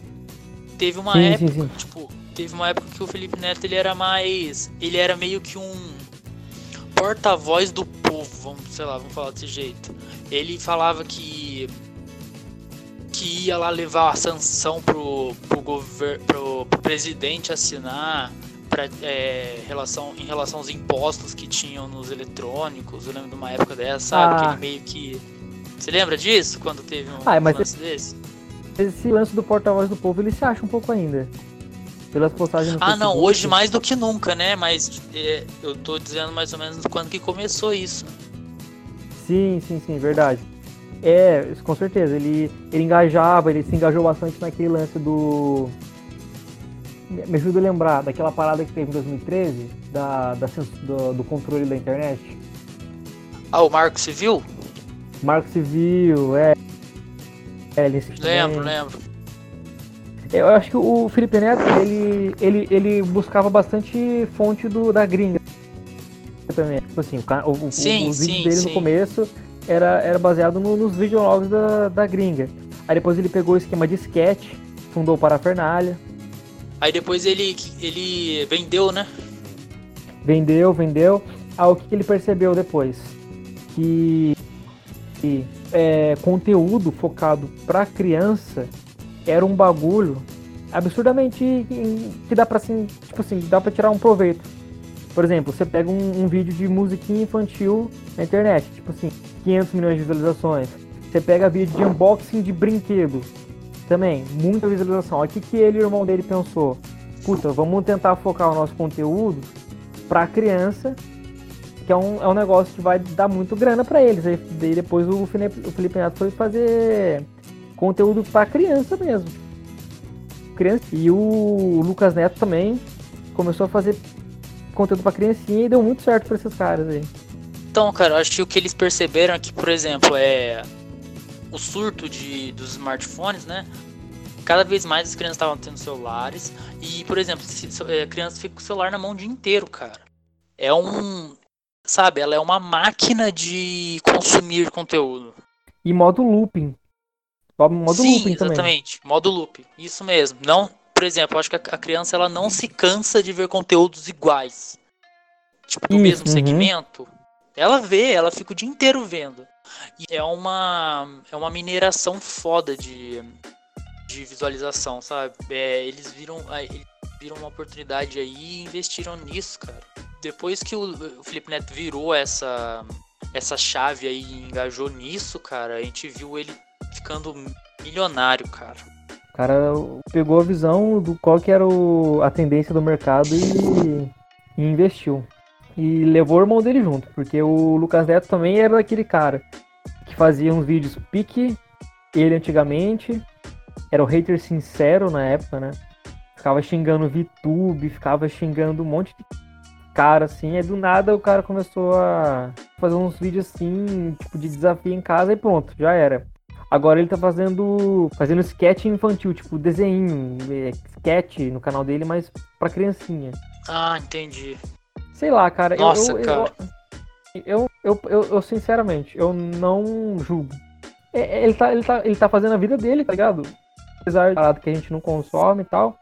Teve uma Sim, época, sim, sim. tipo, teve uma época que o Felipe Neto ele era mais. Ele era meio que um porta-voz do povo, vamos, sei lá, vamos falar desse jeito. Ele falava que. Que ia lá levar a sanção pro, pro, gover, pro, pro presidente assinar pra, é, relação, em relação aos impostos que tinham nos eletrônicos. Eu lembro de uma época dessa, sabe? Que Ah. ele meio que. Você lembra disso? Quando teve um Ah, mas lance desse? Esse lance do porta-voz do povo, ele se acha um pouco ainda. Pelas postagens no Ah, não, hoje mais do que nunca, né? Mas é, eu tô dizendo mais ou menos quando que começou isso. Sim, sim, sim, verdade. É, com certeza. Ele, ele engajava, ele se engajou bastante naquele lance do. Me ajuda a lembrar daquela parada que teve em 2013, da, da do, do controle da internet. Ah, o Marco Civil? Marco Civil, é. é ele lembro, lembro. Eu acho que o Felipe Neto, ele, ele, ele buscava bastante fonte do, da gringa também. Tipo assim, o, o, sim, o, os vídeos dele sim. no começo era, era baseado no, nos videologs da, da gringa. Aí depois ele pegou o esquema de sketch, fundou o Parafernália. Aí depois ele, ele vendeu, né? Vendeu, vendeu. Ah, o que, ele percebeu depois? Que, que é, conteúdo focado pra criança era um bagulho absurdamente que dá pra assim, tipo assim, dá pra tirar um proveito. Por exemplo, você pega um, um, vídeo de musiquinha infantil na internet, tipo assim, 500 milhões de visualizações. Você pega vídeo de unboxing de brinquedo, também, muita visualização. O que, que ele e o irmão dele pensou? Puta, vamos tentar focar o nosso conteúdo pra criança, que é um, é um negócio que vai dar muito grana para eles. Aí depois o Felipe, o Felipe Neto foi fazer conteúdo para criança mesmo. Criança. E o Lucas Neto também começou a fazer conteúdo para criancinha e deu muito certo para esses caras aí. Então, cara, acho que o que eles perceberam é que, por exemplo, é o surto de, dos smartphones, né? Cada vez mais as crianças estavam tendo celulares. E, por exemplo, se, a criança fica com o celular na mão o dia inteiro, cara. É um. Sabe, ela é uma máquina de consumir conteúdo. E modo looping. Modo Sim, looping exatamente. Também. Modo loop. Isso mesmo. Não, por exemplo, acho que a criança ela não se cansa de ver conteúdos iguais. Tipo, do Isso, mesmo uhum. segmento. Ela vê, ela fica o dia inteiro vendo. E é uma, é uma mineração foda de, de visualização, sabe? É, eles viram, eles viram uma oportunidade aí e investiram nisso, cara. Depois que o, o Felipe Neto virou essa, essa chave aí e engajou nisso, cara, a gente viu ele ficando milionário, cara. O cara pegou a visão do qual que era o, a tendência do mercado e, e investiu. E levou o irmão dele junto, porque o Lucas Neto também era aquele cara que fazia uns vídeos pique, ele antigamente, era o hater sincero na época, né? Ficava xingando o VTube, ficava xingando um monte de cara assim, aí do nada o cara começou a fazer uns vídeos assim, tipo de desafio em casa e pronto, já era. Agora ele tá fazendo fazendo sketch infantil, tipo desenho, é, sketch no canal dele, mas pra criancinha. Ah, entendi. Sei lá, cara. Nossa, eu, eu, cara. Eu, eu, eu, eu, sinceramente, eu não julgo. É, é, ele tá, ele, tá, ele tá fazendo a vida dele, tá ligado? Apesar de que a gente não consome e tal.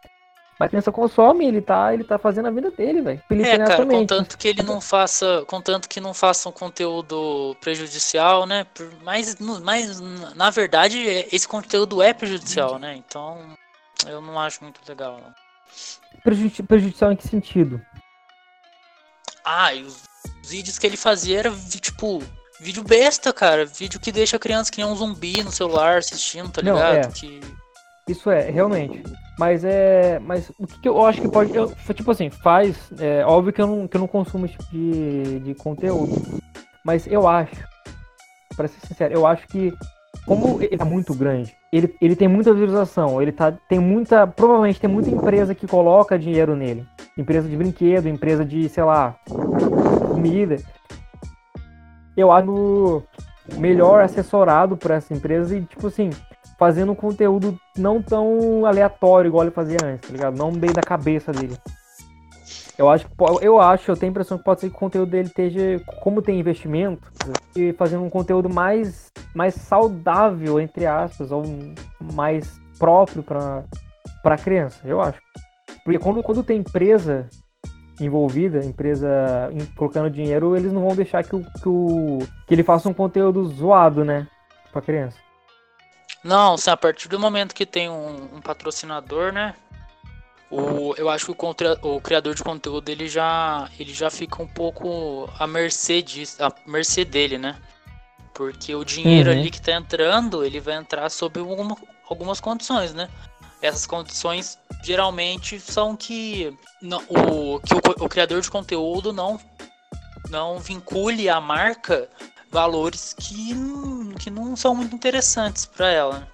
Mas pensa, consome, ele tá, ele tá fazendo a vida dele, velho. É, cara, contanto que ele não faça, contanto que não faça um conteúdo prejudicial, né? Mas, mas na verdade, esse conteúdo é prejudicial, né? Então, eu não acho muito legal, não. Prejudicial em que sentido? Ah, e os vídeos que ele fazia era tipo vídeo besta, cara. Vídeo que deixa a criança que nem um zumbi no celular assistindo, tá ligado? Não, é. Que... Isso é, realmente. Mas é. Mas o que, que eu acho que pode. Eu, tipo assim, faz. É óbvio que eu não, que eu não consumo esse tipo de, de conteúdo. Mas eu acho, para ser sincero, eu acho que como ele tá muito grande, ele, ele tem muita visualização, ele tá, tem muita. Provavelmente tem muita empresa que coloca dinheiro nele. Empresa de brinquedo, empresa de, sei lá, comida. Eu acho melhor assessorado por essa empresa e, tipo assim, fazendo conteúdo não tão aleatório igual ele fazia antes, tá ligado? Não meio da cabeça dele. Eu acho, eu acho, eu tenho a impressão que pode ser que o conteúdo dele esteja, como tem investimento, e fazendo um conteúdo mais, mais saudável, entre aspas, ou mais próprio para para criança, eu acho. Porque quando, quando tem empresa envolvida, empresa colocando dinheiro, eles não vão deixar que, o, que, o, que ele faça um conteúdo zoado, né? Pra criança. Não, assim, a partir do momento que tem um, um patrocinador, né? O, eu acho que o, contra, o criador de conteúdo ele já, ele já fica um pouco à mercê, disso, à mercê dele, né? Porque o dinheiro uhum. ali que tá entrando, ele vai entrar sob alguma, algumas condições, né? Essas condições geralmente são que, não, o, que o, o criador de conteúdo não, não vincule a marca valores que, que não são muito interessantes para ela.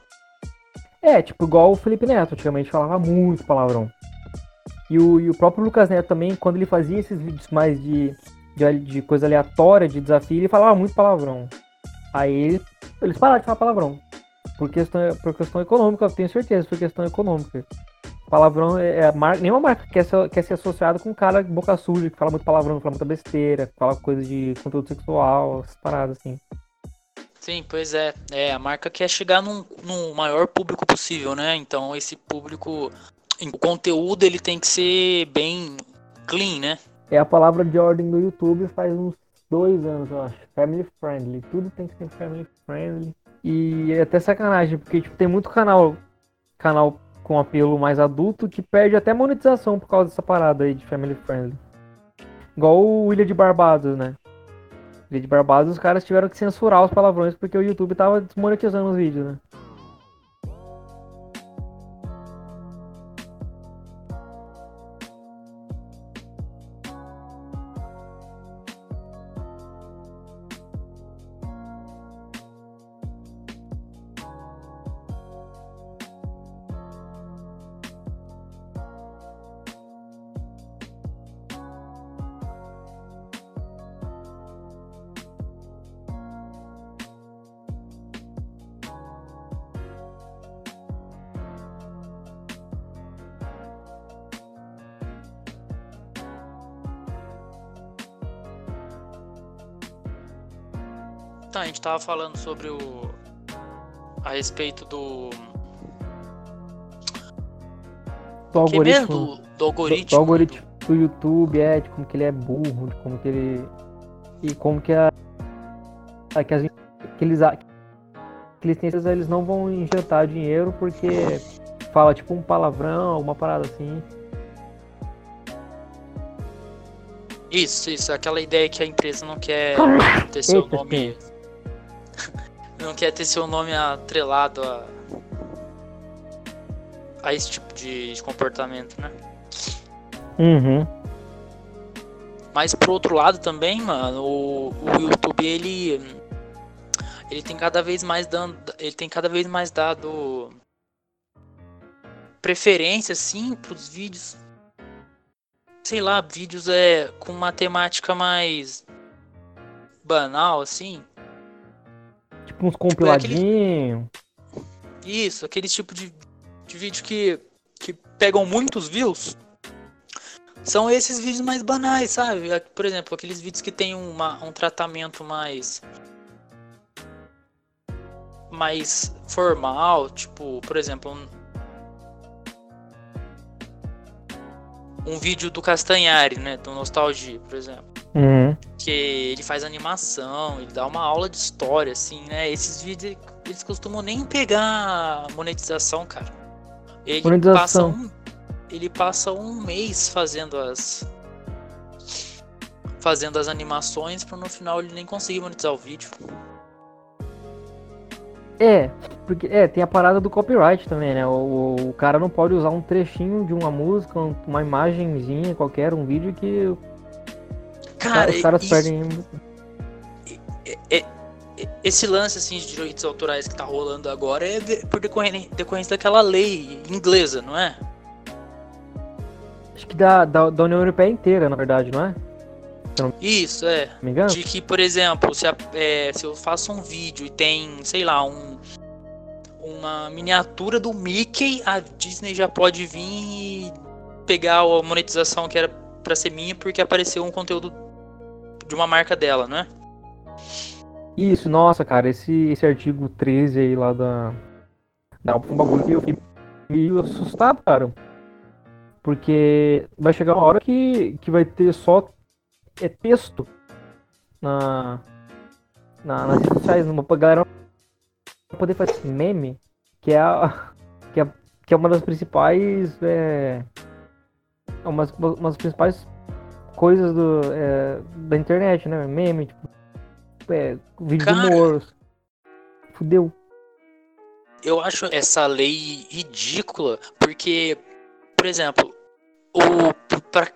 É, tipo, igual o Felipe Neto, antigamente falava muito palavrão. E o, e o próprio Lucas Neto também, quando ele fazia esses vídeos mais de, de, de coisa aleatória, de desafio, ele falava muito palavrão. Aí eles pararam de falar palavrão. Por questão, por questão econômica, eu tenho certeza, por questão econômica. Palavrão é, é mar... nenhuma marca quer ser, quer ser associada com um cara boca suja, que fala muito palavrão, que fala muita besteira, que fala coisa de conteúdo sexual, essas paradas assim. Sim, pois é. É, a marca quer chegar num, num maior público possível, né? Então esse público. O conteúdo ele tem que ser bem clean, né? É a palavra de ordem do YouTube faz uns dois anos, eu acho. Family friendly. Tudo tem que ser family friendly. E é até sacanagem, porque tipo, tem muito canal, canal com apelo mais adulto que perde até monetização por causa dessa parada aí de family friendly. Igual o Ilha de Barbados, né? Ilha de Barbados, os caras tiveram que censurar os palavrões porque o YouTube tava desmonetizando os vídeos, né? Sobre o. a respeito do. Do algoritmo. Do, do, algoritmo. Do, do algoritmo do YouTube, é, de como que ele é burro, de como que ele. E como que a. Que, as, que eles. Que licenças eles não vão injetar dinheiro porque fala tipo um palavrão, alguma parada assim. Isso, isso, aquela ideia que a empresa não quer ter seu nome não quer ter seu nome atrelado a, a esse tipo de, de comportamento, né? Uhum. Mas por outro lado também, mano, o, o YouTube ele ele tem cada vez mais dando, ele tem cada vez mais dado preferência assim pros vídeos sei lá, vídeos é com uma temática mais banal assim, uns compiladinhos. É aquele... Isso, aquele tipo de, de vídeo que, que pegam muitos views. São esses vídeos mais banais, sabe? Por exemplo, aqueles vídeos que tem uma, um tratamento mais. mais formal, tipo, por exemplo, um, um vídeo do Castanhari, né? Do Nostalgia, por exemplo. Uhum. Que ele faz animação, ele dá uma aula de história, assim, né? Esses vídeos eles costumam nem pegar monetização, cara. Ele monetização. passa um, ele passa um mês fazendo as fazendo as animações para no final ele nem conseguir monetizar o vídeo. É, porque é, tem a parada do copyright também, né? O, o cara não pode usar um trechinho de uma música, uma imagenzinha qualquer, um vídeo que Cara, os caras isso, perdem. É, esse lance assim de direitos autorais que tá rolando agora é por decorrência, decorrência daquela lei inglesa, não é? Acho que da, da, da União Europeia inteira, na verdade, não é? Não Isso, é. Me engano? De que, por exemplo, se, a, é, se eu faço um vídeo e tem, sei lá, um, uma miniatura do Mickey, a Disney já pode vir e pegar a monetização que era para ser minha porque apareceu um conteúdo de uma marca dela, não é? Isso, nossa, cara, esse, esse artigo 13 aí lá da. Da um bagulho que eu fiquei meio assustado, cara. Porque vai chegar uma hora que, que vai ter só é texto na, na, nas redes sociais, uma galera poder fazer meme, que é a, que é, que é uma das principais é, uma, uma das principais coisas do, é, da internet, né? Meme, tipo, é, vídeo Cara, de humor. Fudeu. Eu acho essa lei ridícula, porque, por exemplo, o para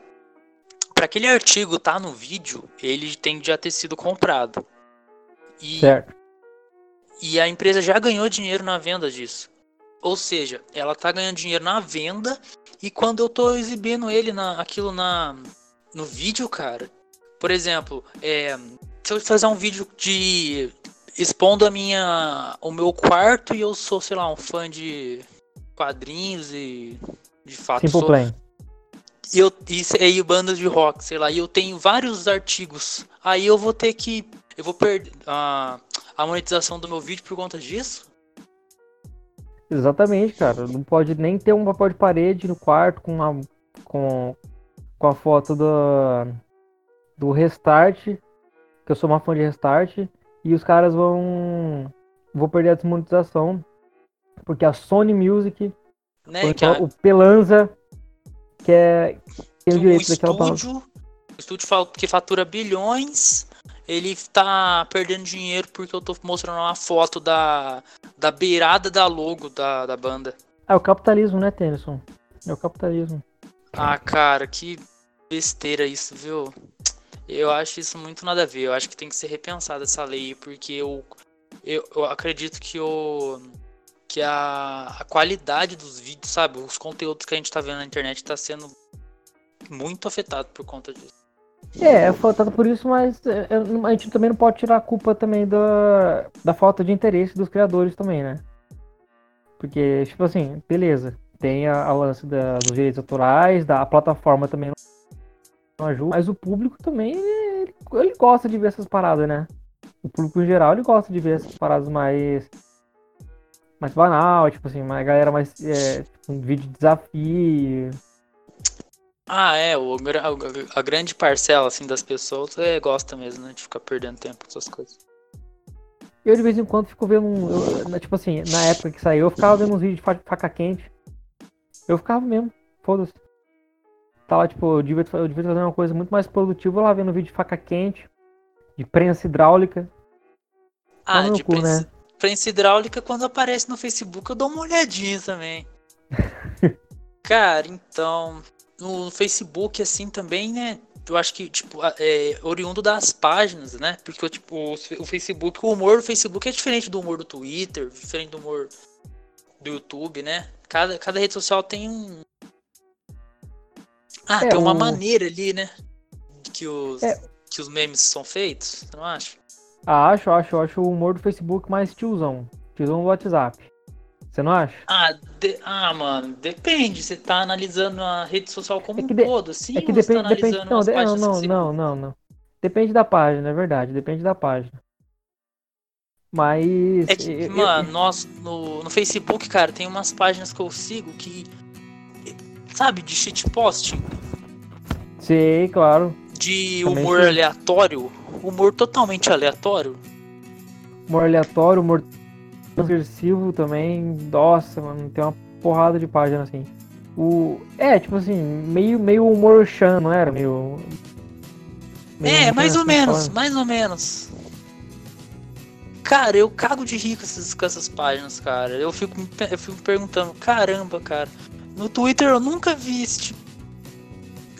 para aquele artigo tá no vídeo, ele tem que já ter sido comprado. E, Certo. e a empresa já ganhou dinheiro na venda disso. Ou seja, ela tá ganhando dinheiro na venda e quando eu tô exibindo ele na, aquilo na no vídeo, cara. Por exemplo, é, se eu fazer um vídeo de expondo a minha o meu quarto e eu sou, sei lá, um fã de quadrinhos e de fato Simple sou, Plan. e eu e, e bandas de rock, sei lá, e eu tenho vários artigos. Aí eu vou ter que eu vou perder a, a monetização do meu vídeo por conta disso? Exatamente, cara. Não pode nem ter um papel de parede no quarto com a, com, com a foto do, do Restart, que eu sou uma fã de Restart, e os caras vão vou perder a desmonetização, porque a Sony Music, Né? a, o Pelanza, que é tem o que o direito daquela palavra. estúdio, o estúdio que fatura bilhões, ele tá perdendo dinheiro porque eu tô mostrando uma foto da, da beirada da logo da, da banda. É o capitalismo, né, Tennyson? É o capitalismo. Ah, cara, que besteira isso, viu? Eu acho isso muito nada a ver. Eu acho que tem que ser repensada essa lei, porque eu, eu, eu acredito que o que a, a qualidade dos vídeos, sabe, os conteúdos que a gente tá vendo na internet tá sendo muito afetado por conta disso. É, é faltado por isso, mas a gente também não pode tirar a culpa também da, da falta de interesse dos criadores também, né? Porque, tipo assim, beleza, tem a, a lance da- dos direitos autorais, da a plataforma também não ajuda, mas o público também, ele, ele gosta de ver essas paradas, né? O público em geral, ele gosta de ver essas paradas mais mais banal, tipo assim, uma galera mais, é, tipo, um vídeo de desafio, Ah, é, o, a, a grande parcela assim das pessoas é, gosta mesmo, né, de ficar perdendo tempo com essas coisas. Eu de vez em quando fico vendo um. eu- tipo assim, na época que saiu, eu ficava vendo uns vídeos de fa- faca quente. Eu ficava mesmo, foda-se. Tá lá, tipo, eu devia, eu devia fazer uma coisa muito mais produtiva lá vendo vídeo de faca quente, de prensa hidráulica. Ah, no de cu, prensa, né? prensa hidráulica, quando aparece no Facebook, eu dou uma olhadinha também. Cara, então, no Facebook, assim, também, né? Eu acho que, tipo, é oriundo das páginas, né? Porque, tipo, o o Facebook, o humor do Facebook é diferente do humor do Twitter, diferente do humor do YouTube, né? Cada, cada rede social tem um. Ah, É, tem uma o- maneira ali, né? Que os, É. que os memes são feitos, você não acha? Ah, acho, acho, acho o humor do Facebook mais tiozão. Tiozão do WhatsApp. Você não acha? Ah, de- ah, mano, depende. Você tá analisando a rede social como É um de- todo, assim, É que você tá depende, depende. Não, de- não, não, não, não, não. Depende da página, é verdade. Depende da página. Mas. É que, eu- eu- mano, nós, no, no Facebook, cara, tem umas páginas que eu sigo que. Sabe, de shitposting, Sei, claro. de Também humor sigo. aleatório, humor totalmente aleatório. Humor aleatório, humor transgressivo também. Nossa, mano, tem uma porrada de página assim. O... É, tipo assim, meio, meio humor chan, não era? Meio. meio É, chan, mais ou assim, menos, mais ou menos. Cara, eu cago de rir com essas, com essas páginas, cara. Eu fico, eu fico perguntando, caramba, cara. No Twitter eu nunca vi esse tipo.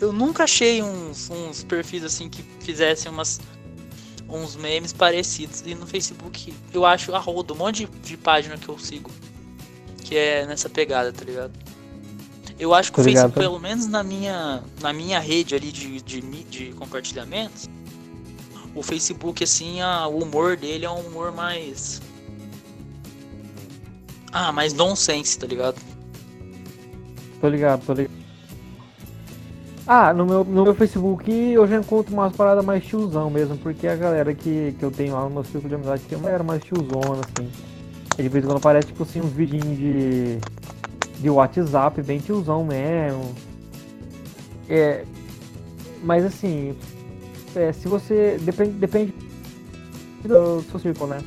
Eu nunca achei uns, uns perfis assim que fizessem umas, uns memes parecidos. E no Facebook eu acho a roda, um monte de, de página que eu sigo. Que é nessa pegada, tá ligado? Eu acho que o ligado, Facebook, pelo menos na minha, na minha rede ali de, de, de compartilhamentos, o Facebook, assim, a- o humor dele é um humor mais. Ah, mais nonsense, tá ligado? Tô ligado, tô ligado. Ah, no meu, no meu Facebook eu já encontro umas paradas mais tiozão mesmo, porque a galera que, que eu tenho lá no meu círculo de amizade tem uma galera mais tiozona, assim. E de vez em quando aparece, tipo assim, uns vidinhos de, de WhatsApp, bem tiozão mesmo. É, mas assim, é, se você. Depende, depende do seu círculo, né?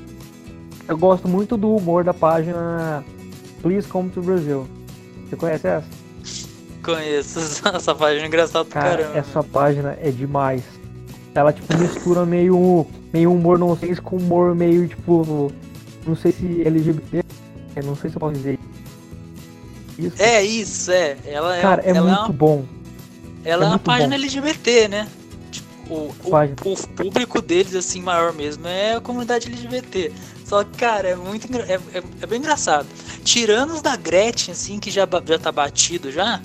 Eu gosto muito do humor da página Please Come to Brazil. Você conhece essa? Conheço essa página é engraçada pra Cara, caramba. essa página é demais. Ela, tipo, mistura meio, meio humor não sei com humor meio, tipo, não sei se LGBT, eu não sei se eu posso dizer isso. É isso, é. Ela é, Cara, é ela muito é, uma, bom. ela é é uma página bom. LGBT, né? O, o, o, público deles, assim, maior mesmo é a comunidade LGBT. Só que, cara, é muito é, é, é, bem engraçado. Tirando os da Gretchen, assim, que já, já tá batido já.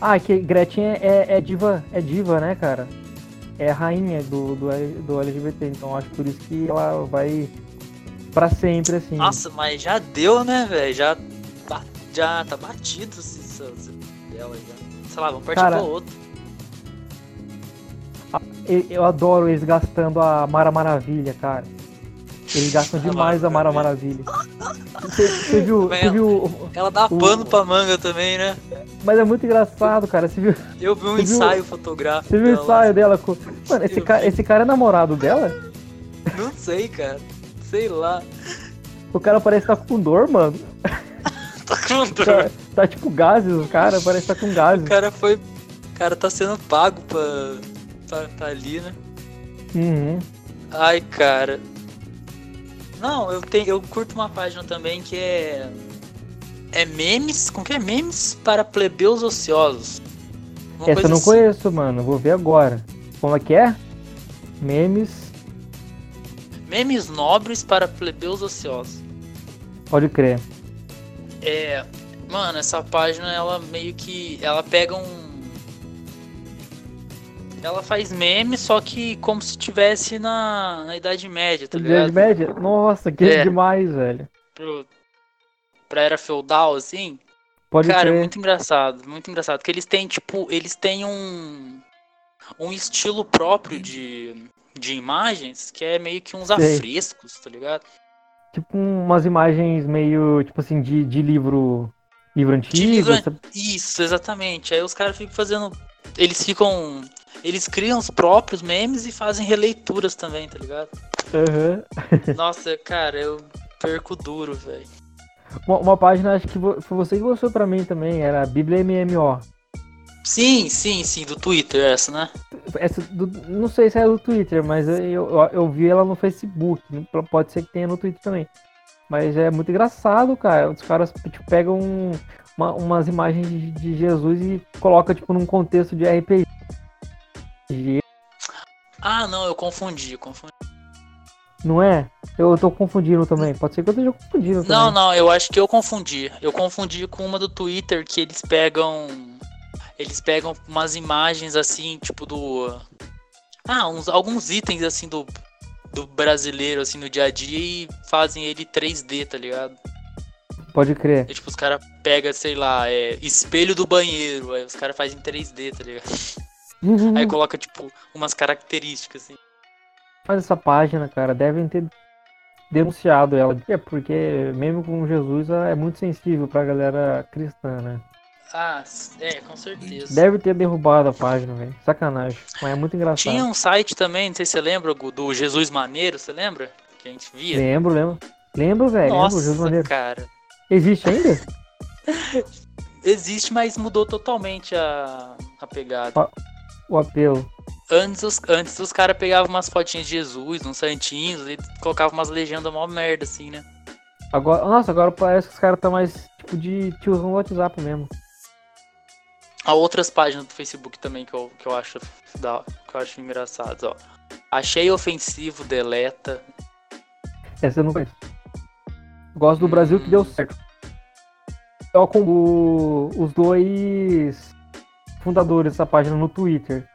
Ah, que Gretchen é, é, é diva, é diva, né, cara? É rainha do, do, do LGBT, então acho por isso que ela vai para sempre, assim. Nossa, mas já deu, né, velho? Já, já tá batido esse, dela já. Sei lá, vamos partir Cara, pro outro. Eu adoro eles gastando a Mara Maravilha, cara. Eles gastam demais a Mara Maravilha. Você, viu, você viu. Ela dá o, pano pra manga também, né? Mas é muito engraçado, cara. Você viu. Eu vi um ensaio viu, fotográfico. Você viu o ensaio dela? Com... Mano, esse cara, esse cara é namorado dela? Não sei, cara. Sei lá. O cara parece estar tá com dor, mano. tá com dor. Tá, tá, tipo gases, o cara parece estar tá com gases. O cara foi. O cara tá sendo pago pra. Pra, pra ali, né? Uhum. Ai, cara. Não, eu tenho, eu curto uma página também que é é memes, com que é memes para plebeus ociosos. Uma Essa eu não assim. conheço, mano. Vou ver agora. Como é que é? Memes. Memes nobres para plebeus ociosos. Pode crer. É, mano, essa página ela meio que ela pega um ela faz meme, só que como se tivesse na, na Idade Média, tá ligado? Idade Média? Nossa, que é. demais, velho. Pro, pra era feudal, assim. Pode Cara, crer. muito engraçado, muito engraçado. Porque eles têm, tipo, eles têm um. um estilo próprio de, de imagens que é meio que uns Sei. afrescos, tá ligado? Tipo umas imagens meio, tipo assim, de, de livro. Livro antigo. Livro... Isso, exatamente. Aí os caras ficam fazendo. Eles ficam eles criam os próprios memes e fazem releituras também, tá ligado? Uhum. Nossa, cara, eu perco duro, velho. Uma, uma, página, acho que foi você que mostrou pra mim também, era a Bíblia MMO. Sim, sim, sim, do Twitter, essa, né? Essa do, não sei se é do Twitter, mas eu, eu, eu, vi ela no Facebook. Pode ser que tenha no Twitter também. Mas é muito engraçado, cara. Os caras tipo, pegam uma, umas imagens de, de Jesus e colocam tipo, num contexto de RPG. Ah, não, eu confundi, confundi. Não é? Eu tô confundindo também. Pode ser que eu esteja confundindo também. Não, não, eu acho que eu confundi. Eu confundi com uma do Twitter que eles pegam. Eles pegam umas imagens assim, tipo do. Ah, uns, alguns itens assim do, do brasileiro, assim, no dia a dia e fazem ele 3D, tá ligado? Pode crer. E, tipo, os caras pegam, sei lá, é, espelho do banheiro, aí os caras fazem 3D, tá ligado? Uhum. Aí coloca, tipo, umas características, assim. Mas essa página, cara, devem ter denunciado ela. É porque, mesmo com Jesus, é muito sensível pra galera cristã, né? Ah, é, com certeza. Deve ter derrubado a página, velho. Sacanagem. Mas é muito engraçado. Tinha um site também, não sei se você lembra, do Jesus Maneiro, você lembra? Que a gente via. Lembro, lembro. Lembro, velho. Nossa, lembro, Jesus Maneiro. cara. Existe ainda? Existe, mas mudou totalmente a, a pegada o apelo. Antes os, antes os caras pegavam umas fotinhas de Jesus, uns santinhos, e colocavam umas legendas mó merda, assim, né? Agora, nossa, agora parece que os caras estão mais tipo de tiozão no WhatsApp mesmo. Há outras páginas do Facebook também que eu, que eu acho da, que eu acho engraçadas, ó. Achei ofensivo, deleta. Essa eu não conheço. Gosto do hum... Brasil que deu certo. Eu com os dois fundadores dessa página no Twitter.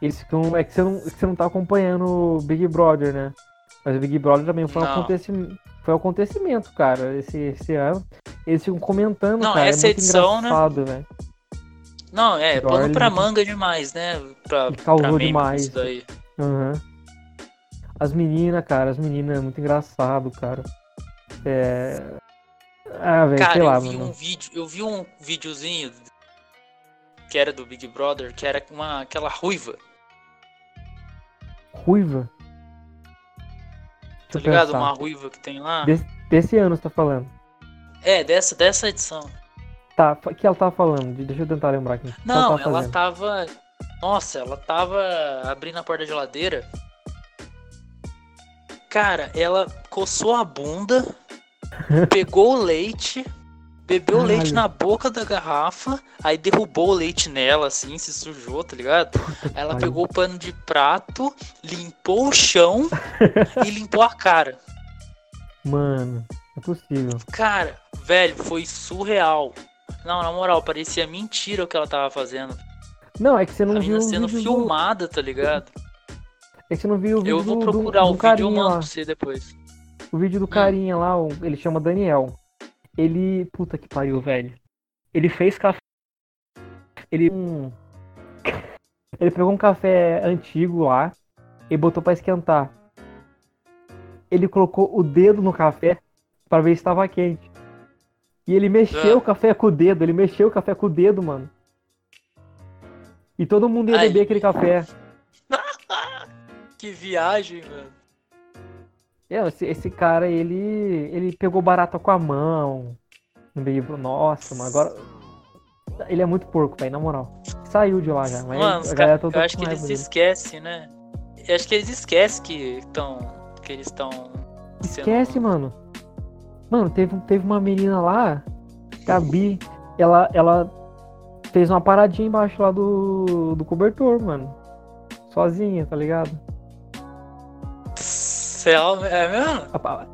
Eles ficam. É que você não, você não tá acompanhando o Big Brother, né? Mas o Big Brother também foi um acontecimento. Foi um acontecimento, cara, esse, esse ano. Eles ficam comentando, não, cara. Essa é muito edição, né? engraçado, né? velho. Não, é, pano pra manga demais, né? Pra, causou pra demais. Isso daí. Uhum. As meninas, cara, as meninas é muito engraçado, cara. É. Ah, velho, sei lá, eu vi mano. Um vídeo, eu vi um videozinho que era do Big Brother, que era uma, aquela ruiva. Ruiva? Tá ligado? Pensar. Uma ruiva que tem lá. Desse, desse, ano você tá falando? É, dessa, dessa edição. Tá, o que ela tava falando? Deixa eu tentar lembrar aqui. Não, ela, ela tava. Nossa, ela tava abrindo a porta da geladeira. Cara, ela coçou a bunda, pegou o leite bebeu Caralho. leite na boca da garrafa, aí derrubou o leite nela, assim, se sujou, tá ligado? Aí ela pegou o pano de prato, limpou o chão e limpou a cara. Mano, é possível. Cara, velho, foi surreal. Não, na moral, parecia mentira o que ela tava fazendo. Não, é que você A não viu menina o sendo vídeo do... filmada, tá ligado? É que você não viu o vídeo Eu vou do- do- procurar do, o vídeo e eu mando pra você depois. O vídeo do carinha lá, ele chama Daniel. Ele. Puta que pariu, velho. Ele fez café. Ele. um- Ele pegou um café antigo lá e botou pra esquentar. Ele colocou o dedo no café pra ver se estava quente. E ele mexeu Ah. o café com o dedo, ele mexeu o café com o dedo, mano. E todo mundo ia Ai. beber aquele café. Que viagem, mano. É, esse, esse cara, ele. ele pegou barata com a mão. No meio. Nossa, mano, agora. Ele é muito porco, velho, na moral. Saiu de lá já, mas Mano, a galera eu acho que eles se esquecem, né? Eu acho que eles esquecem que estão. que eles estão. Esquece, mano. Mano, teve, teve uma menina lá, Gabi, ela, ela fez uma paradinha embaixo lá do, do cobertor, mano. Sozinha, tá ligado? Céu, é mesmo?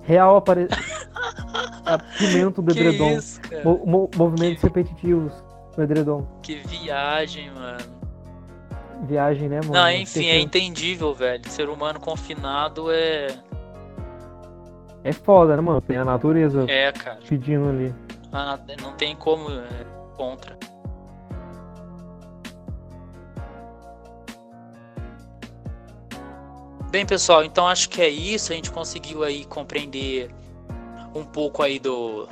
Real apare... Apimento do Que edredom. isso? Mo- mo- movimentos repetitivos no edredom. Que viagem, mano. Viagem, né, mano? Não, enfim, é Esqueceu. entendível, velho. Ser humano confinado é. É foda, né, mano? Tem a natureza É, cara. pedindo ali. Ah, Não tem como é, contra. Bem, pessoal, então acho que é isso. A gente conseguiu aí compreender um pouco aí do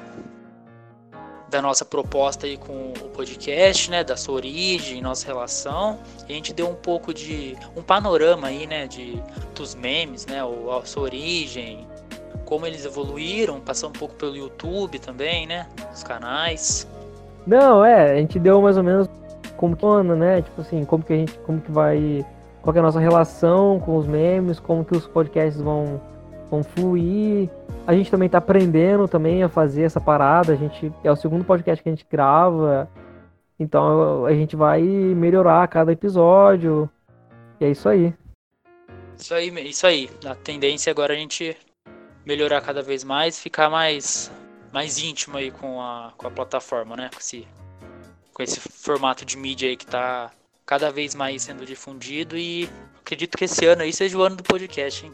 da nossa proposta aí com o podcast, né, da sua origem, nossa relação. E a gente deu um pouco de um panorama aí, né, de dos memes, né, o- a sua origem, como eles evoluíram, passou um pouco pelo YouTube também, né, os canais. Não, é, a gente deu mais ou menos como que né? Tipo assim, como que a gente, como que vai, qual é a nossa relação com os memes, como que os podcasts vão, vão fluir. A gente também tá aprendendo também a fazer essa parada. A gente é o segundo podcast que a gente grava, então a gente vai melhorar cada episódio. E é isso aí. Isso aí, isso aí. A tendência agora é a gente melhorar cada vez mais, ficar mais mais íntimo aí com a, com a plataforma, né? Com esse, com esse formato de mídia aí que tá cada vez mais sendo difundido e acredito que esse ano aí seja o ano do podcast, hein?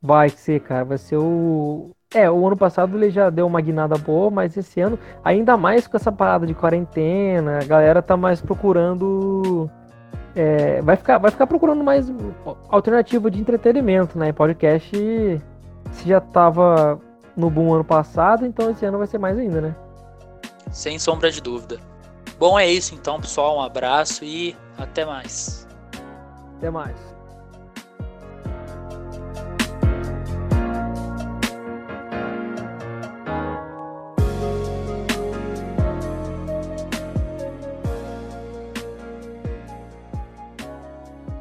Vai ser, cara, vai ser o. É, o ano passado ele já deu uma guinada boa, mas esse ano, ainda mais com essa parada de quarentena, a galera tá mais procurando. é, vai, ficar, vai ficar procurando mais alternativa de entretenimento, né? Podcast se já tava no boom ano passado, então esse ano vai ser mais ainda, né? Sem sombra de dúvida. Bom, é isso então, pessoal. Um abraço e até mais. Até mais.